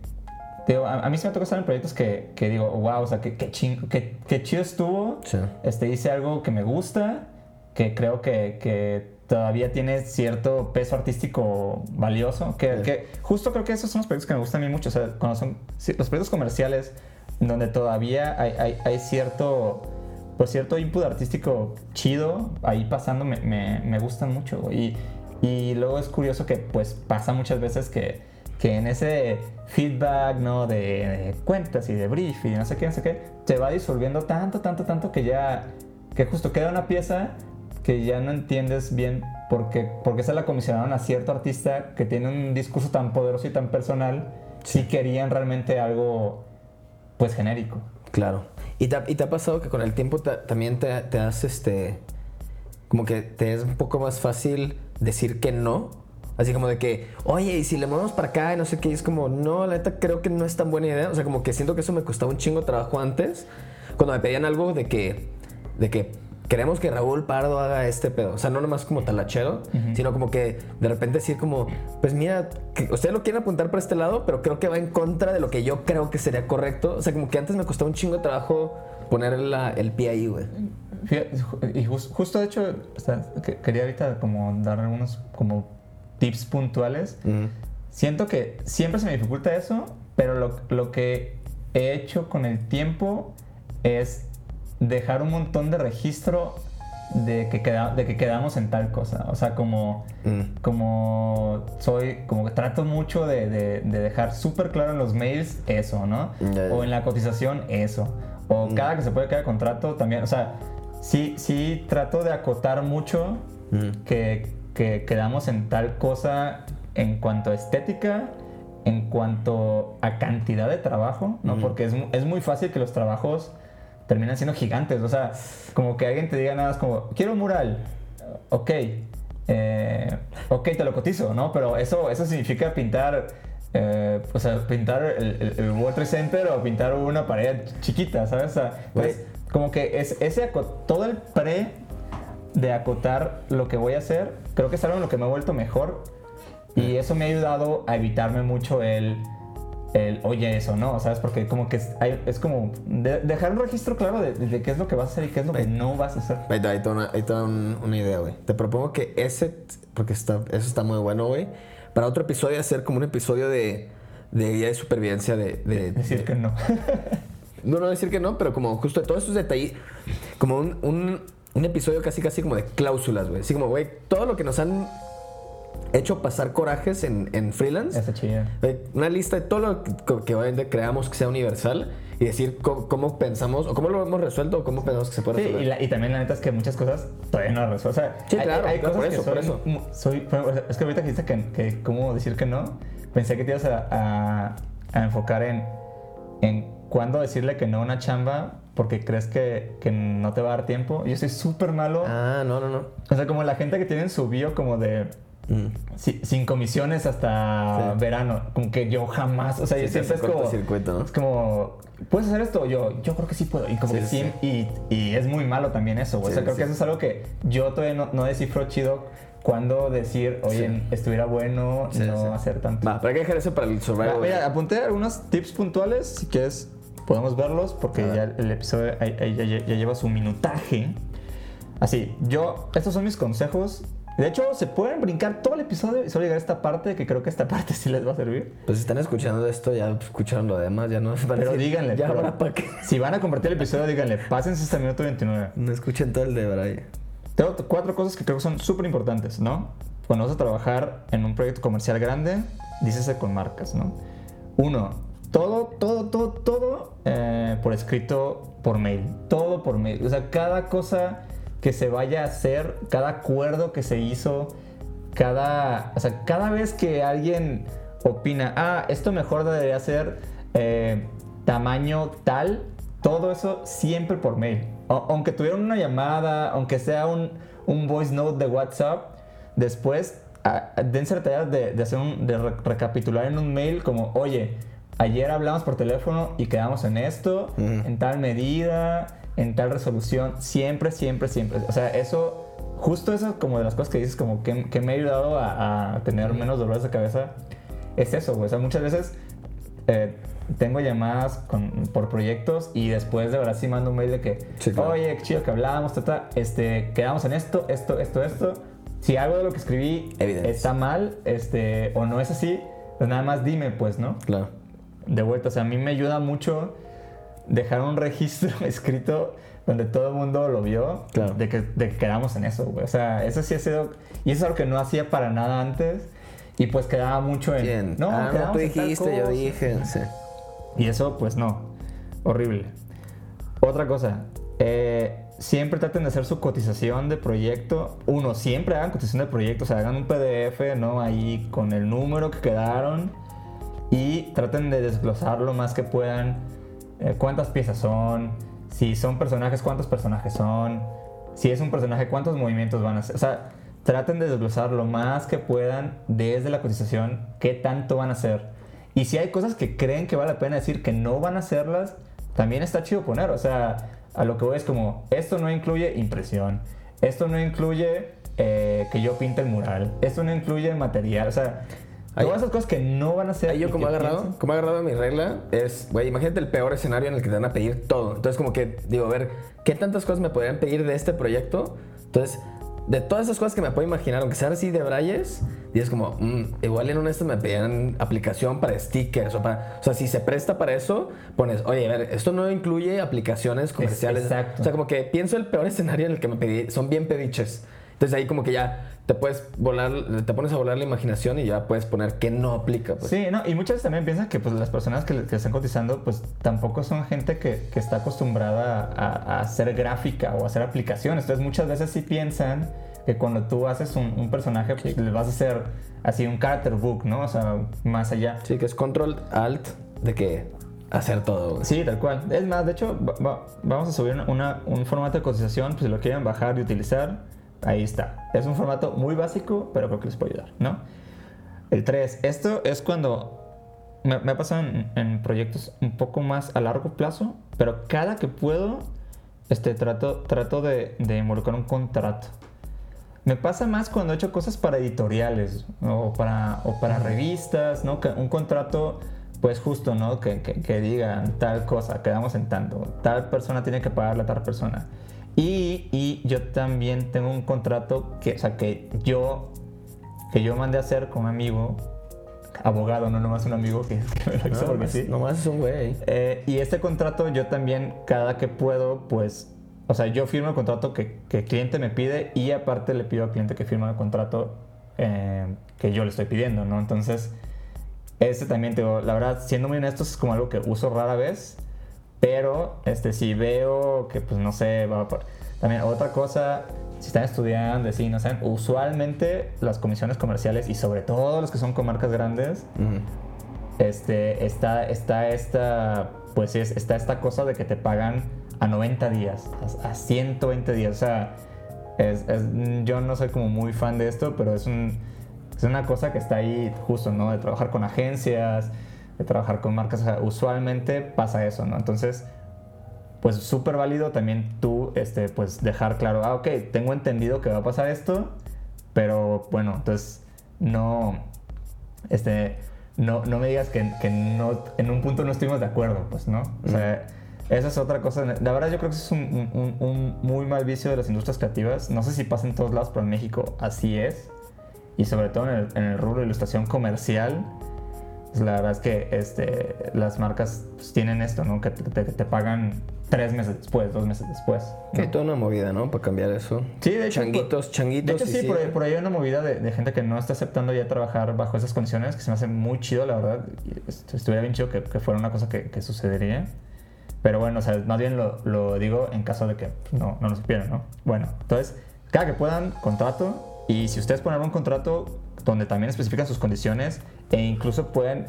digo, a, a mí se me toca estar en proyectos que, que digo, wow, o sea, que, que, ching- que, que chido estuvo, Sí. este, hice algo que me gusta, que creo que, que todavía tiene cierto peso artístico valioso, que, Sí. que justo creo que esos son los proyectos que me gustan a mí mucho, o sea, cuando son los proyectos comerciales donde todavía hay, hay, hay cierto pues cierto input artístico chido ahí pasando me, me, me gustan mucho y, y luego es curioso que pues pasa muchas veces que, que en ese feedback no de, de cuentas y de brief y no sé qué no sé qué se va disolviendo tanto tanto tanto que ya que justo queda una pieza que ya no entiendes bien por qué, por qué se la comisionaron a cierto artista que tiene un discurso tan poderoso y tan personal si querían realmente algo pues genérico Claro. ¿Y te, ha- y te ha pasado que con el tiempo te- también te, te has, este, como que te es un poco más fácil decir que no? Así como de que, oye, y si le movemos para acá y no sé qué, y es como, no, la neta creo que no es tan buena idea. O sea, como que siento que eso me costaba un chingo de trabajo antes, cuando me pedían algo de que, de que queremos que Raúl Pardo haga este pedo. O sea, no nomás como talachero, sino como que de repente decir como, pues mira, que ustedes lo quieren apuntar para este lado, pero creo que va en contra de lo que yo creo que sería correcto. O sea, como que antes me costaba un chingo de trabajo poner la- el pie ahí, güey. Y jus- justo de hecho, o sea, que- quería ahorita como dar algunos como tips puntuales. Siento que siempre se me dificulta eso, pero lo, lo que he hecho con el tiempo es dejar un montón de registro de que, queda, de que quedamos en tal cosa. O sea, como, Mm. como soy, como que trato mucho de, de- de dejar súper claro en los mails eso, ¿no? O en la cotización eso. O cada que se puede quedar contrato también. O sea, sí, sí trato de acotar mucho Mm. que, que quedamos en tal cosa en cuanto a estética, en cuanto a cantidad de trabajo, ¿no? Porque es, es muy fácil que los trabajos terminan siendo gigantes. O sea, como que alguien te diga nada más como, quiero un mural. Ok. eh, ok, te lo cotizo, ¿no? Pero eso, eso significa pintar... eh, o sea, pintar el, el- el World Trade Center o pintar una pared chiquita, ¿sabes? O sea, pues, como que es, ese todo el pre de acotar lo que voy a hacer, creo que es algo en lo que me he vuelto mejor y eso me ha ayudado a evitarme mucho el, el oye eso, ¿no? ¿Sabes? Porque como que es, hay- es como de- dejar un registro claro de, de qué es lo que vas a hacer y qué es lo que no vas a hacer. Ahí te ahí te una, un- una idea, güey. Te propongo que ese, porque está, eso está muy bueno, güey. Para otro episodio hacer como un episodio de, de guía de supervivencia de... de- Decir de- que no. No, no decir que no, pero como justo de todos estos detalles, como un, un, un episodio casi casi como de cláusulas, güey. Así como, güey, todo lo que nos han hecho pasar corajes en, en freelance. Está chido. Güey, Una lista de todo lo que, que obviamente creamos que sea universal y decir cómo, cómo pensamos o cómo lo hemos resuelto o cómo pensamos que se puede Sí, resolver. y, la- y también la neta es que muchas cosas todavía no las resuelvo. O sea, Sí, hay, claro, hay claro, cosas por que eso, por soy eso. soy- por es que ahorita que dijiste que, que cómo decir que no, pensé que te ibas a, a- a enfocar en, en cuándo decirle que no a una chamba porque crees que, que no te va a dar tiempo. Yo soy súper malo. Ah, no, no, no. O sea, como la gente que tiene en su bio como de Mm. si- sin comisiones hasta Sí. verano. Como que yo jamás, o sea, Sí, yo siempre es como... cortocircuito, ¿no? Es como, ¿puedes hacer esto? Yo, yo creo que sí puedo. Y como Sí, que sí, Y, y es muy malo también eso. güey. o sea, creo que eso es algo que yo todavía no, no descifro chido cuando decir, oye, Sí. estuviera bueno Sí, no sí. hacer tanto. Va, pero hay que dejar eso para el Va, survival. Mira, apunté algunos tips puntuales, si quieres podemos verlos porque ya el episodio ya, ya- ya lleva su minutaje. Así, yo, estos son mis consejos. De hecho, se pueden brincar todo el episodio y solo llegar a esta parte, que creo que esta parte sí les va a servir. Pues si están escuchando esto, ya escucharon lo demás, ya no a Pero decir, díganle, Ya pero- para qué. si van a compartir el episodio, díganle, pásense hasta el minuto 29. No escuchen todo el de Brian. Tengo cuatro cosas que creo que son súper importantes, ¿no? Cuando vas a trabajar en un proyecto comercial grande, dícese con marcas, ¿no? Uno, todo, todo, todo, todo eh, por escrito por mail. Todo por mail. O sea, cada cosa que se vaya a hacer, cada acuerdo que se hizo, cada, o sea, cada vez que alguien opina, ah, esto mejor debería ser eh, tamaño tal, todo eso siempre por mail. O- aunque tuvieran una llamada, aunque sea un, un voice note de WhatsApp, después a- a- dense la tarea de, de hacer un, de re- recapitular en un mail como, oye, ayer hablamos por teléfono y quedamos en esto, en tal medida, en tal resolución, siempre, siempre, siempre. O sea, eso, justo eso como de las cosas que dices, como que, que me ha ayudado a, a tener menos dolores de cabeza, es eso, güey. O sea, muchas veces eh, tengo llamadas con- por proyectos y después de verdad sí mando un mail de que, Sí, claro. oye, qué chido que hablábamos, tata, este, quedamos en esto, esto, esto, esto. Si algo de lo que escribí Evidence. está mal, este, o no es así, pues nada más dime, pues, ¿no? Claro. De vuelta, o sea, a mí me ayuda mucho dejar un registro escrito donde todo el mundo lo vio, Claro. de, que, de que quedamos en eso, güey. O sea, eso sí ha sido, y eso es algo que no hacía para nada antes, y pues quedaba mucho en, Bien. no, ah, no, tú dijiste, yo cosa". dije. Sí. Y eso, pues no. Horrible. Otra cosa. eh, siempre traten de hacer su cotización de proyecto. Uno, siempre hagan cotización de proyecto. O sea, hagan un PDF, ¿no? Ahí con el número que quedaron. Y traten de desglosar lo más que puedan. eh, cuántas piezas son. Si son personajes, cuántos personajes son. Si es un personaje, cuántos movimientos van a hacer. O sea, traten de desglosar lo más que puedan desde la cotización qué tanto van a hacer. Y si hay cosas que creen que vale la pena decir que no van a hacerlas, también está chido poner. O sea, a lo que voy es como, esto no incluye impresión, esto no incluye eh, que yo pinte el mural, esto no incluye material. O sea, Ahí- todas esas cosas que no van a ser. Ahí yo y como he agarrado, piensan- como he agarrado mi regla es, güey, imagínate el peor escenario en el que te van a pedir todo. Entonces como que digo, a ver, ¿qué tantas cosas me podrían pedir de este proyecto? Entonces, de todas esas cosas que me puedo imaginar, aunque sean así de brayes, dices como, mm, igual en una de estas me pedían aplicación para stickers o para, o sea, si se presta para eso, pones, oye, a ver, esto no incluye aplicaciones comerciales. exacto. O sea, como que pienso el peor escenario en el que me pedí, son bien pediches. Entonces ahí como que ya te puedes volar, te pones a volar la imaginación y ya puedes poner que no aplica. Pues. Sí, no, y muchas veces también piensan que pues, las personas que, que están cotizando, pues tampoco son gente que, que está acostumbrada a, a hacer gráfica o a hacer aplicaciones. Entonces, muchas veces sí piensan que cuando tú haces un, un personaje, pues le vas a hacer así un character book, ¿no? O sea, más allá. Sí, que es control alt de que hacer todo. güey. Sí, tal cual. Es más, de hecho, va- va- vamos a subir una- una- un formato de cotización, pues si lo quieren bajar y utilizar, ahí está. Es un formato muy básico, pero creo que les puede ayudar, ¿no? El 3. Esto es cuando me, ha pasado en, en proyectos un poco más a largo plazo, pero cada que puedo, este, trato, trato de, de involucrar un contrato. Me pasa más cuando he hecho cosas para editoriales ¿no? o para, o para revistas, ¿no? Un contrato, pues justo, ¿no? Que, que, que digan tal cosa, quedamos en tanto, tal persona tiene que pagarle a tal persona. Y, y yo también tengo un contrato que, o sea, que yo, que yo mandé a hacer con un amigo, abogado, no nomás un amigo que, que me lo hizo No, porque nomás, sí. nomás es un güey. Eh, y este contrato yo también, cada que puedo, pues, o sea, yo firmo el contrato que, que el cliente me pide y aparte le pido al cliente que firme el contrato eh, que yo le estoy pidiendo, ¿no? Entonces, este también, te digo, la verdad, siendo muy honesto, es como algo que uso rara vez, pero este, si veo que, pues, no sé, va por... También otra cosa, si están estudiando, si no saben, usualmente las comisiones comerciales y sobre todo los que son con marcas grandes, este, está, está esta pues es, está esta cosa de que te pagan a 90 días, a, a 120 días. O sea, es, es- yo no soy como muy fan de esto, pero es, un, es una cosa que está ahí justo, ¿no? De trabajar con agencias, de trabajar con marcas. O sea, usualmente pasa eso, ¿no? Entonces, pues súper válido también tú, este, pues dejar claro, ah, ok, tengo entendido que va a pasar esto, pero bueno, entonces no, este, no, no me digas que, que no, en un punto no estuvimos de acuerdo, pues, ¿no? O sea, esa es otra cosa. La verdad yo creo que eso es un, un- un muy mal vicio de las industrias creativas. No sé si pasa en todos lados, pero en México así es. Y sobre todo en el, en el rubro de ilustración comercial, pues, la verdad es que este, las marcas pues, tienen esto, ¿no? Que te, que te pagan tres meses después, dos meses después. Que ¿no? hay toda una movida, ¿no? Para cambiar eso. Sí, de hecho. Changuitos, por- changuitos. De hecho, y sí, por ahí, por ahí hay una movida de, de gente que no está aceptando ya trabajar bajo esas condiciones, que se me hace muy chido, la verdad. Y est- estuviera bien chido que, que fuera una cosa que, que sucedería. Pero bueno, o sea, más bien lo, lo digo en caso de que no, no lo supieran, ¿no? Bueno, entonces, cada que puedan, contrato. Y si ustedes ponen un contrato donde también especifican sus condiciones e incluso pueden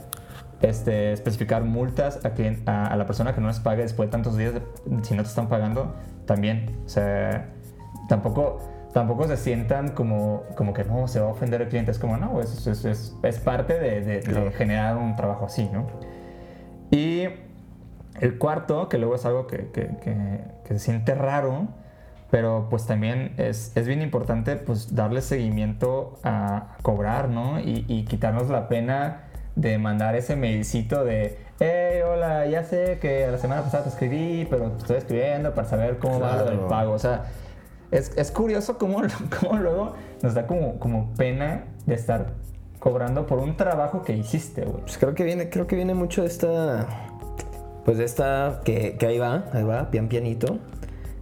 este, especificar multas a, quien, a, a la persona que no les pague después de tantos días, de- si no te están pagando, también. O sea, tampoco, tampoco se sientan como, como que no, se va a ofender el cliente. Es como, no, es, es, es, es parte de, de- de Claro. generar un trabajo así, ¿no? Y el cuarto, que luego es algo que, que- que- que se siente raro, pero pues también es, es bien importante pues darle seguimiento a, cobrar, ¿no? Y, y quitarnos la pena de mandar ese mailcito de, hey, hola, ya sé que la semana pasada te escribí, pero te estoy escribiendo para saber cómo va lo del Claro. pago. O sea, es, es curioso cómo, cómo luego nos da como, como pena de estar cobrando por un trabajo que hiciste, güey. Pues creo que viene, creo que viene mucho de esta. Pues de esta. Que, que ahí va, ahí va, pian pianito.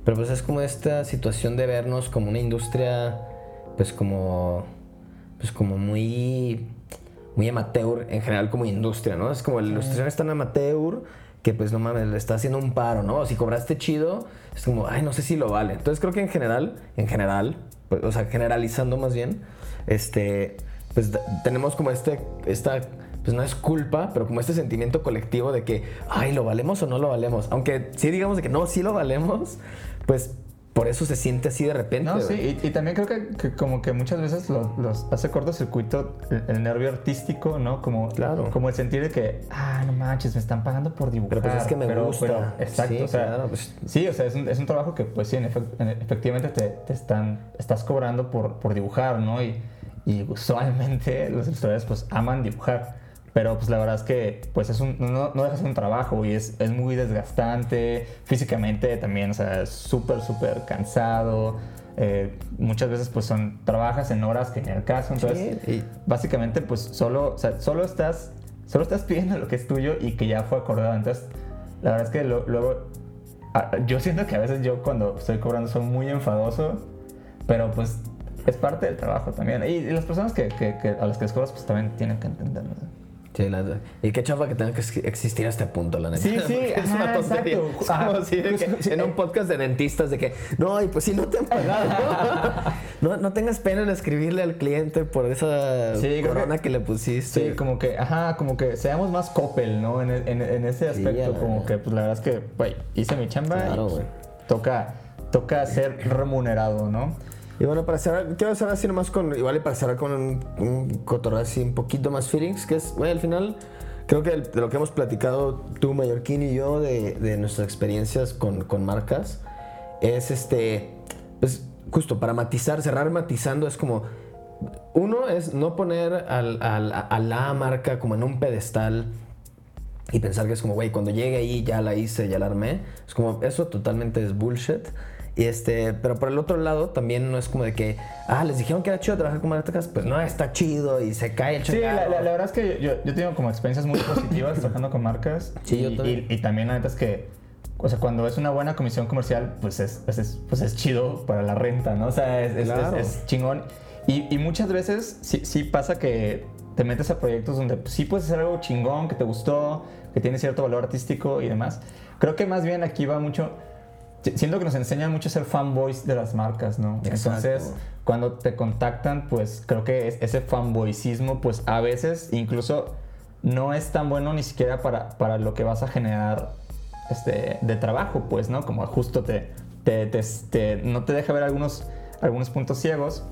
Pero pues es como esta situación de vernos como una industria. Pues como. Pues como muy. Muy amateur en general como industria, ¿no? Es como la ilustración es tan amateur que pues no mames, le está haciendo un paro, ¿no? Si cobraste chido, es como, ay, no sé si lo vale. Entonces creo que en general, en general, pues, o sea, generalizando más bien, este, pues tenemos como este, esta, pues no es culpa, pero como este sentimiento colectivo de que, ay, ¿lo valemos o no lo valemos? Aunque sí digamos de que no, sí lo valemos, pues por eso se siente así de repente. No, sí, y, y también creo que, que como que muchas veces lo- los hace cortocircuito el, el nervio artístico, ¿no? Como, Claro. como el sentir de que, ah, no manches, me están pagando por dibujar. Pero pues es que me gusta. exacto, Sí, o sea, claro, pues- sí, o sea, es un, es un trabajo que, pues sí, en efec- en- efectivamente te, te están, estás cobrando por, por dibujar, ¿no? Y, y usualmente los ilustradores, pues, aman dibujar. Pero pues la verdad es que pues es un, no, no deja de ser un trabajo y es, es muy desgastante físicamente también, o sea, súper, súper cansado. eh, muchas veces pues son, trabajas en horas que en el caso, entonces Sí, básicamente pues solo, o sea, solo estás, solo estás pidiendo lo que es tuyo y que ya fue acordado. Entonces la verdad es que lo- luego, ah, yo siento que a veces yo cuando estoy cobrando soy muy enfadoso, pero pues es parte del trabajo también. Y, y las personas que, que- que- a las que les cobras pues también tienen que entenderlo. Sí, la- y qué chafa que tenga que ex- existir a este punto, la neta. Sí, sí, Porque es una tontería. exacto. Es como Ajá, así de que justo, sí. en un podcast de dentistas de que, no, y pues si no te han pagado, no, no tengas pena en escribirle al cliente por esa Sí, corona que- que, le pusiste. Sí, como que, ajá, como que seamos más Coppel, ¿no? En, en- en ese aspecto, como que, pues la verdad es que, güey, hice mi chamba Claro, y pues, toca, toca ser remunerado, ¿no? Y bueno, para cerrar, quiero cerrar así nomás con, igual y para cerrar con un, un así un poquito más feelings, que es, güey, al final, creo que de lo que hemos platicado tú, Mallorquín y yo, de, de nuestras experiencias con, con marcas, es este, pues justo para matizar, cerrar matizando, es como, uno es no poner al- al- a la marca como en un pedestal y pensar que es como, güey, cuando llegue ahí ya la hice, ya la armé. Es como, eso totalmente es bullshit. Y este, pero por el otro lado, también no es como de que, ah, les dijeron que era chido trabajar con marcas, pues no, está chido y se cae el Sí, la, changarro. la- la verdad es que yo, yo tengo como experiencias muy positivas trabajando con marcas. Sí, y, yo también. Y, y también la neta es que, o sea, cuando es una buena comisión comercial, pues es, pues es, pues es chido para la renta, ¿no? O sea, es, es- Claro. es- es chingón. Y, y muchas veces sí, sí pasa que te metes a proyectos donde sí puedes hacer algo chingón, que te gustó, que tiene cierto valor artístico y demás. Creo que más bien aquí va mucho... Siento que nos enseñan mucho a ser fanboys de las marcas, ¿no? Exacto. Entonces, cuando te contactan, pues creo que es- ese fanboycismo, pues a veces incluso no es tan bueno ni siquiera para, para lo que vas a generar este, de trabajo, pues, ¿no? Como justo te, te, te- te- no te deja ver algunos, algunos puntos ciegos.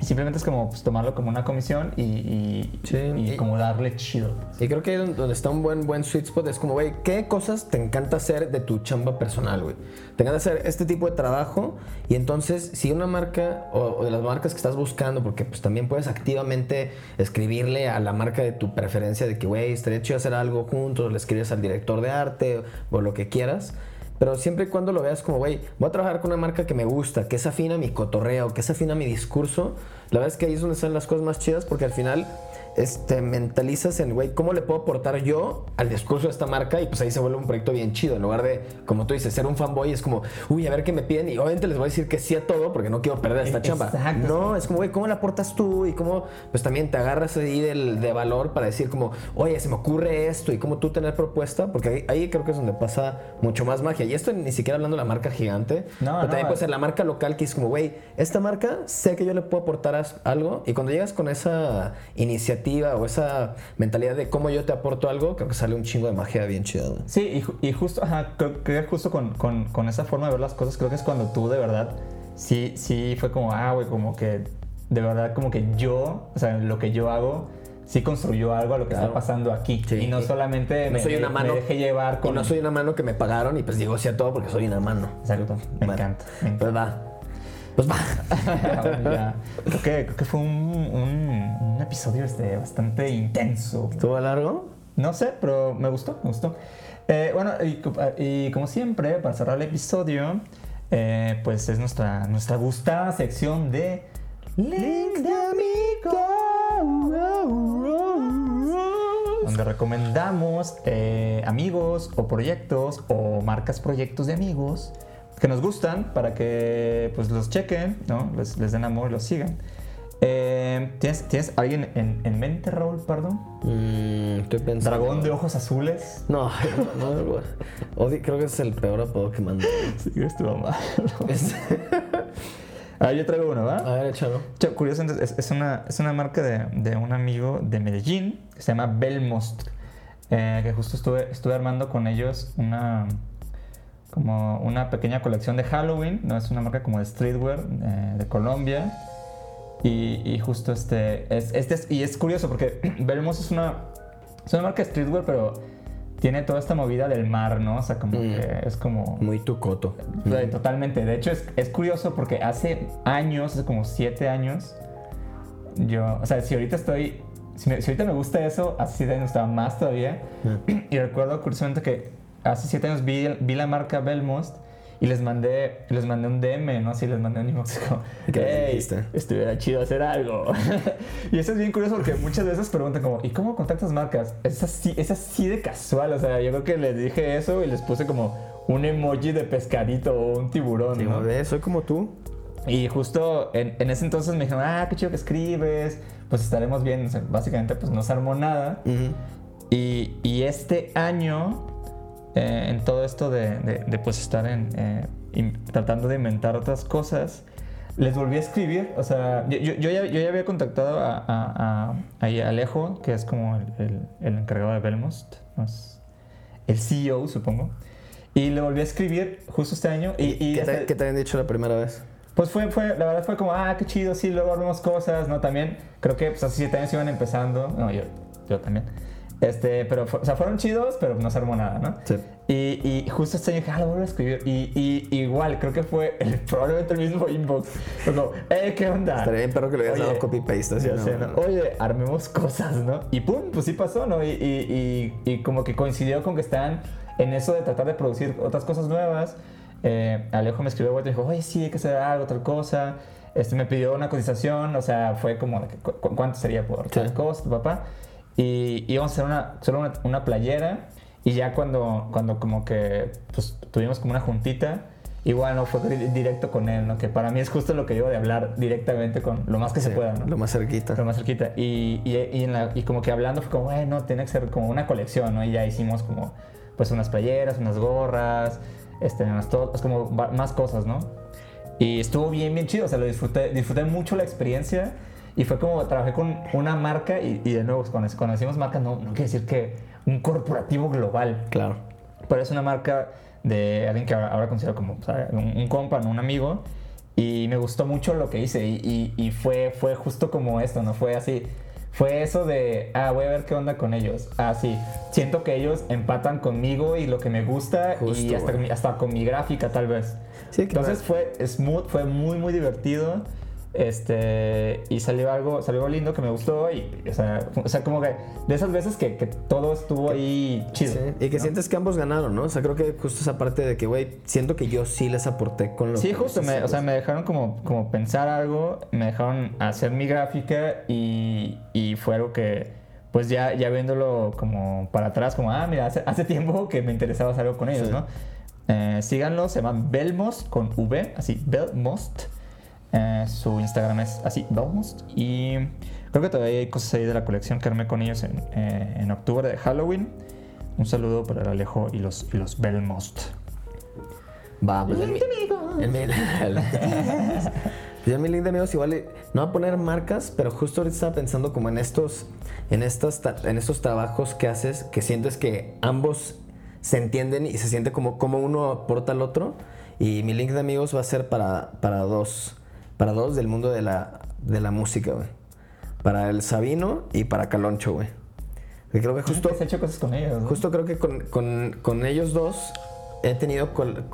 Simplemente es como pues, tomarlo como una comisión y, y, Sí, y y- como darle chido. Y creo que ahí donde está un buen, buen sweet spot es como, güey, ¿qué cosas te encanta hacer de tu chamba personal, güey? Te encanta hacer este tipo de trabajo y entonces si una marca o, o de las marcas que estás buscando, porque pues también puedes activamente escribirle a la marca de tu preferencia de que, güey, estaría chido hacer algo juntos, le escribes al director de arte o lo que quieras. Pero siempre y cuando lo veas como, güey, voy a trabajar con una marca que me gusta, que es afina mi cotorreo, que es afina mi discurso, la verdad es que ahí es donde salen las cosas más chidas porque al final este, mentalizas en, güey, ¿cómo le puedo aportar yo al discurso de esta marca? Y pues ahí se vuelve un proyecto bien chido. En lugar de, como tú dices, ser un fanboy, es como, uy, a ver qué me piden. Y obviamente les voy a decir que sí a todo porque no quiero perder esta E- chamba. exacto. No, es como, güey, ¿cómo le aportas tú? Y cómo, pues también te agarras ahí del, de valor para decir, como, oye, se me ocurre esto y cómo tú tener propuesta. Porque ahí, ahí creo que es donde pasa mucho más magia. Y esto ni siquiera hablando de la marca gigante. No, pero no, también puede eh. ser la marca local que es como, güey, esta marca sé que yo le puedo aportar algo. Y cuando llegas con esa iniciativa o esa mentalidad de cómo yo te aporto algo, creo que sale un chingo de magia bien chida. güey. Sí, y, y justo, ajá, creo, que justo con, con, con esa forma de ver las cosas, creo que es cuando tú de verdad, sí, sí fue como, ah, güey, como que, de verdad, como que yo, o sea, lo que yo hago, sí construyó algo a lo que Claro. está pasando aquí. Sí. Y no Y- solamente No me, soy una me mano. dejé llevar Y con... no soy una mano que me pagaron y pues digo sí a todo porque soy una mano. Exacto, me Bueno, encanta. me Pues va. Pues va. encanta. Ya. Creo, que, creo que fue un, un episodio este, bastante intenso. ¿Estuvo largo? No sé, pero me gustó, me gustó. Eh, bueno, y, co- y como siempre, para cerrar el episodio, eh, pues es nuestra, nuestra gustada sección de Links de Amigos. Donde recomendamos eh, amigos o proyectos o marcas proyectos de amigos que nos gustan para que pues los chequen, ¿no? Les, les den amor y los sigan. Eh, ¿tienes, ¿Tienes alguien en, en mente, Raúl Pardo? Mm, estoy pensando. Dragón de ojos azules. No, no, no, güey. Odi- creo que es el peor apodo que mando. Sí, estuvo mal. Es- Ah, yo traigo uno, ¿va? A ver, échalo. Ch- Curioso, entonces, es, es una, es una marca de, de un amigo de Medellín que se llama Belmost. eh, que justo estuve, estuve armando con ellos una como una pequeña colección de Halloween. ¿no? Es una marca como de streetwear eh, de Colombia. Y, y justo este es, este es- y es curioso porque Belmost es una, es una marca streetwear, pero tiene toda esta movida del mar, ¿no? O sea, como Mm. que es como... Muy tu coto. Eh, Totalmente. De hecho, es, es curioso porque hace años, hace como siete años, yo, o sea, si ahorita estoy, si, me- si ahorita me gusta eso, hace siete años estaba más todavía. Y recuerdo curiosamente que hace siete años vi, vi la marca Belmost y les mandé, les mandé un DM, ¿no? Así les mandé un inbox como, ¿Qué les hey, estuviera chido hacer algo. y eso es bien curioso porque muchas veces preguntan como, ¿y cómo contactas marcas? Es así, es así de casual, o sea, yo creo que les dije eso y les puse como un emoji de pescadito o un tiburón, Digo, ¿no? ve, soy como tú. Y justo en, en ese entonces me dijeron, ah, qué chido que escribes, pues estaremos bien. O sea, básicamente, pues no se armó nada. Ujú. Y, y este año, eh, en todo esto de, de- de, pues estar en, eh, in- tratando de inventar otras cosas, les volví a escribir. O sea, yo, yo- yo ya, yo ya había contactado a, a- a- a Alejo, que es como el, el- el encargado de Belmost, el CEO, supongo. Y le volví a escribir justo este año. Y, y ¿Qué, te, hasta- qué te habían dicho la primera vez? pues fue, fue, la verdad fue como, ah, qué chido, sí, luego armamos cosas, ¿no? También creo que pues hace siete años iban empezando, no, yo, yo también. Este, pero, o sea, fueron chidos, pero no se armó nada, ¿no? Sí. Y, y justo este año dije, ah, lo vuelvo a escribir. Y, y igual, creo que fue el- probablemente el mismo inbox. Como, eh, ¿qué onda? Estaría bien perro que le hubieras dado copy-paste. así, ¿no? sé, ¿no? Oye, armemos cosas, ¿no? Y pum, pues sí pasó, ¿no? Y, y- como que coincidió con que están en eso de tratar de producir otras cosas nuevas. Eh, Alejo me escribió y dijo, oye, sí, hay que hacer algo, tal cosa. Este, me pidió una cotización, o sea, fue como, cu- cu- ¿cuánto sería por tal Sí. cosa, papá? Y íbamos a hacer una, solo una, una playera. Y ya cuando, cuando como que pues, tuvimos como una juntita, igual no fue di- directo con él, ¿no? Que para mí es justo lo que digo de hablar directamente con lo más que se Sí, pueda, ¿no? Lo más cerquita. Lo más cerquita. Y, y, y en la- y como que hablando fue como, bueno, tiene que ser como una colección, ¿no? Y ya hicimos como, pues unas playeras, unas gorras, este, unas es como va- más cosas, ¿no? Y estuvo bien, bien chido, o sea, lo disfruté, disfruté mucho la experiencia. Y fue como trabajé con una marca y, y de nuevo, cuando, cuando decimos marca, no, no quiere decir que un corporativo global. Claro. pero es una marca de alguien que ahora, ahora considero como o sea, un, un compa, ¿no? un amigo. Y me gustó mucho lo que hice. Y, y- y fue, fue justo como esto, ¿no? Fue así. Fue eso de, ah, voy a ver qué onda con ellos. Ah, sí. Siento que ellos empatan conmigo y lo que me gusta Justo, y hasta, hasta con mi gráfica, tal vez. Sí, Entonces fue smooth, fue muy, muy divertido. Este, y salió algo, salió algo lindo que me gustó. Y, o, sea, o sea, como que de esas veces que, que todo estuvo ahí chido. Sí, Y que ¿no? sientes que ambos ganaron, ¿no? O sea, creo que justo esa parte de que, güey, siento que yo sí les aporté con lo Sí, que justo, me, o sea, me dejaron como, como pensar algo, me dejaron hacer mi gráfica y, y fue algo que, pues ya, ya viéndolo como para atrás, como, ah, mira, hace, hace tiempo que me interesaba hacer algo con ellos, Sí. ¿no? Eh, síganlo, se llama Belmost con V, así, Belmost. Eh, su Instagram es así, Belmost. Y creo que todavía hay cosas ahí de la colección que armé con ellos en, eh, en octubre de Halloween. Un saludo para el Alejo y los, y los Belmost. Va, pues mi, en mi, pues en mi link de amigos igual no va a poner marcas, pero justo ahorita estaba pensando como en estos, en estas, ta- en estos trabajos que haces, que sientes que ambos se entienden y se siente como, como uno aporta al otro. Y mi link de amigos va a ser para, para dos, para dos del mundo de la, de la música, güey. Para el Sabino y para Caloncho, güey. Creo que justo... Has hecho cosas con ellos. ¿no? Justo creo que con, con- con ellos dos he tenido,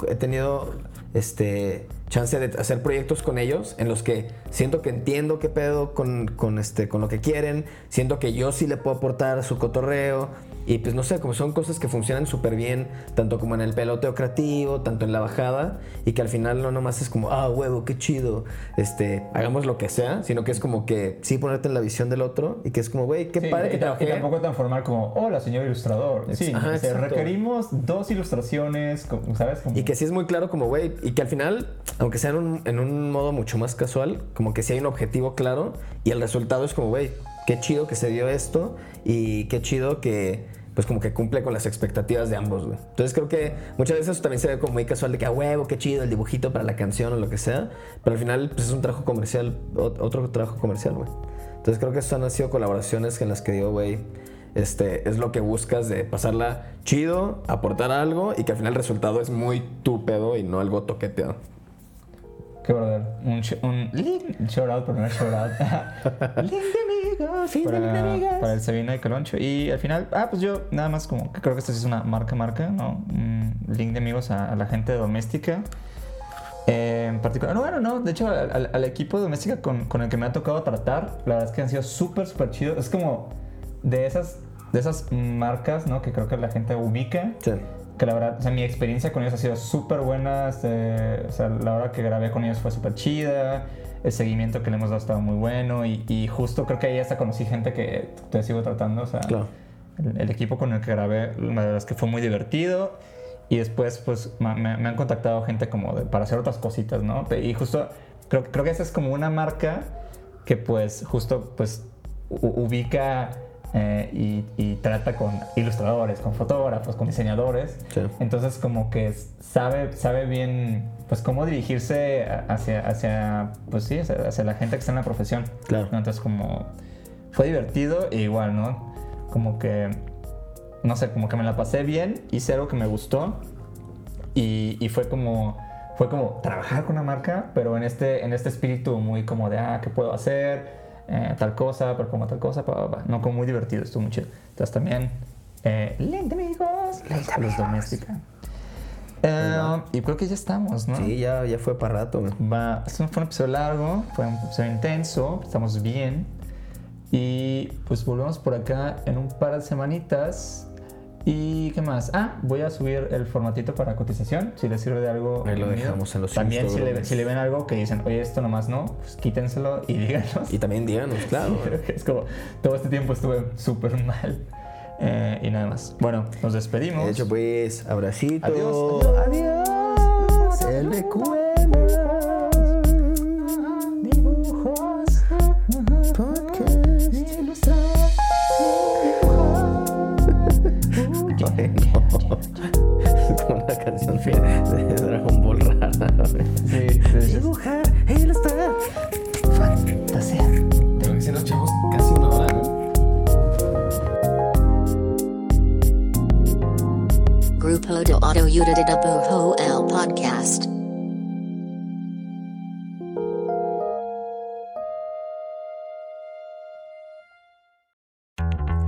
he tenido este, chance de hacer proyectos con ellos en los que siento que entiendo qué pedo con, con, este, con lo que quieren, siento que yo sí le puedo aportar su cotorreo y pues no sé, como son cosas que funcionan súper bien, tanto como en el peloteo creativo, tanto en la bajada y que al final no nomás es como, ah, huevo, qué chido, este, hagamos lo que sea, sino que es como que sí ponerte en la visión del otro y que es como, güey, qué Sí, padre que trabajé. y tampoco transformar como, hola, señor ilustrador. Sí, Ajá, o sea, requerimos dos ilustraciones, ¿sabes? Como- Y que sí es muy claro como, güey, y que al final, aunque sea en un, en un modo mucho más casual, como que sí hay un objetivo claro y el resultado es como, güey, qué chido que se dio esto y qué chido que, pues como que cumple con las expectativas de ambos, güey. Entonces creo que muchas veces eso también se ve como muy casual de que, a huevo, qué chido el dibujito para la canción o lo que sea, pero al final, pues es un trabajo comercial, ot- otro trabajo comercial, güey. Entonces creo que eso han sido colaboraciones en las que digo, güey, este, es lo que buscas de pasarla chido, aportar algo y que al final el resultado es muy tu y no algo toqueteado. Qué brother. Un, un link, shout out, pero no es shout out. link de amigos. Link de para, amigos. para el Sabina y Caloncho. Y al final, ah, pues yo nada más como que creo que esta sí es una marca, marca, ¿no? Un link de amigos a, a la gente doméstica. Eh, en particular, no, bueno, no, de hecho al, al- al equipo de doméstica con, con el que me ha tocado tratar, la verdad es que han sido súper, súper chidos. Es como de esas, de esas marcas, ¿no? Que creo que la gente ubica Sí. Que la verdad, o sea, mi experiencia con ellos ha sido súper buena. este, o sea, la hora que grabé con ellos fue súper chida. El seguimiento que le hemos dado estaba muy bueno. Y, y justo creo que ahí hasta conocí gente que te sigo tratando. O sea, Claro. el, el equipo con el que grabé, la verdad es que fue muy divertido. Y después, pues, me, me han contactado gente como de- para hacer otras cositas, ¿no? Y justo, creo, creo que esa es como una marca que, pues, justo, pues, u- ubica eh, y, y trata con ilustradores, con fotógrafos, con diseñadores. Sí. Entonces, como que sabe, sabe bien, pues, cómo dirigirse hacia, hacia pues, sí, hacia, hacia la gente que está en la profesión. Claro. ¿no? Entonces, como, fue divertido e igual, ¿no? Como que no sé, como que me la pasé bien, hice algo que me gustó y, y fue como fue como trabajar con una marca, pero en este, en este espíritu muy como de, ah, ¿qué puedo hacer? Eh, tal cosa, propongo tal cosa, pa, pa, pa. no, como muy divertido, estuvo muy chido. Entonces también, eh, amigos, los doméstica. Eh, y creo que ya estamos, ¿no? Sí, ya, ya fue para rato. Va, fue un episodio largo, fue un episodio intenso, estamos bien. Y pues volvemos por acá en un par de semanitas. ¿Y qué más? Ah, voy a subir el formatito para cotización. Si les sirve de algo. Ahí lo dejamos en los También si le, Instagrams. si le ven algo que dicen, oye, esto nomás no, pues quítenselo y díganos. Y también díganos, claro. Creo que es como, todo este tiempo estuve súper mal. Eh, y nada más. Bueno, nos despedimos. De hecho, pues, abracito. Adiós, Adiós. El recuerdo.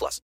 plus.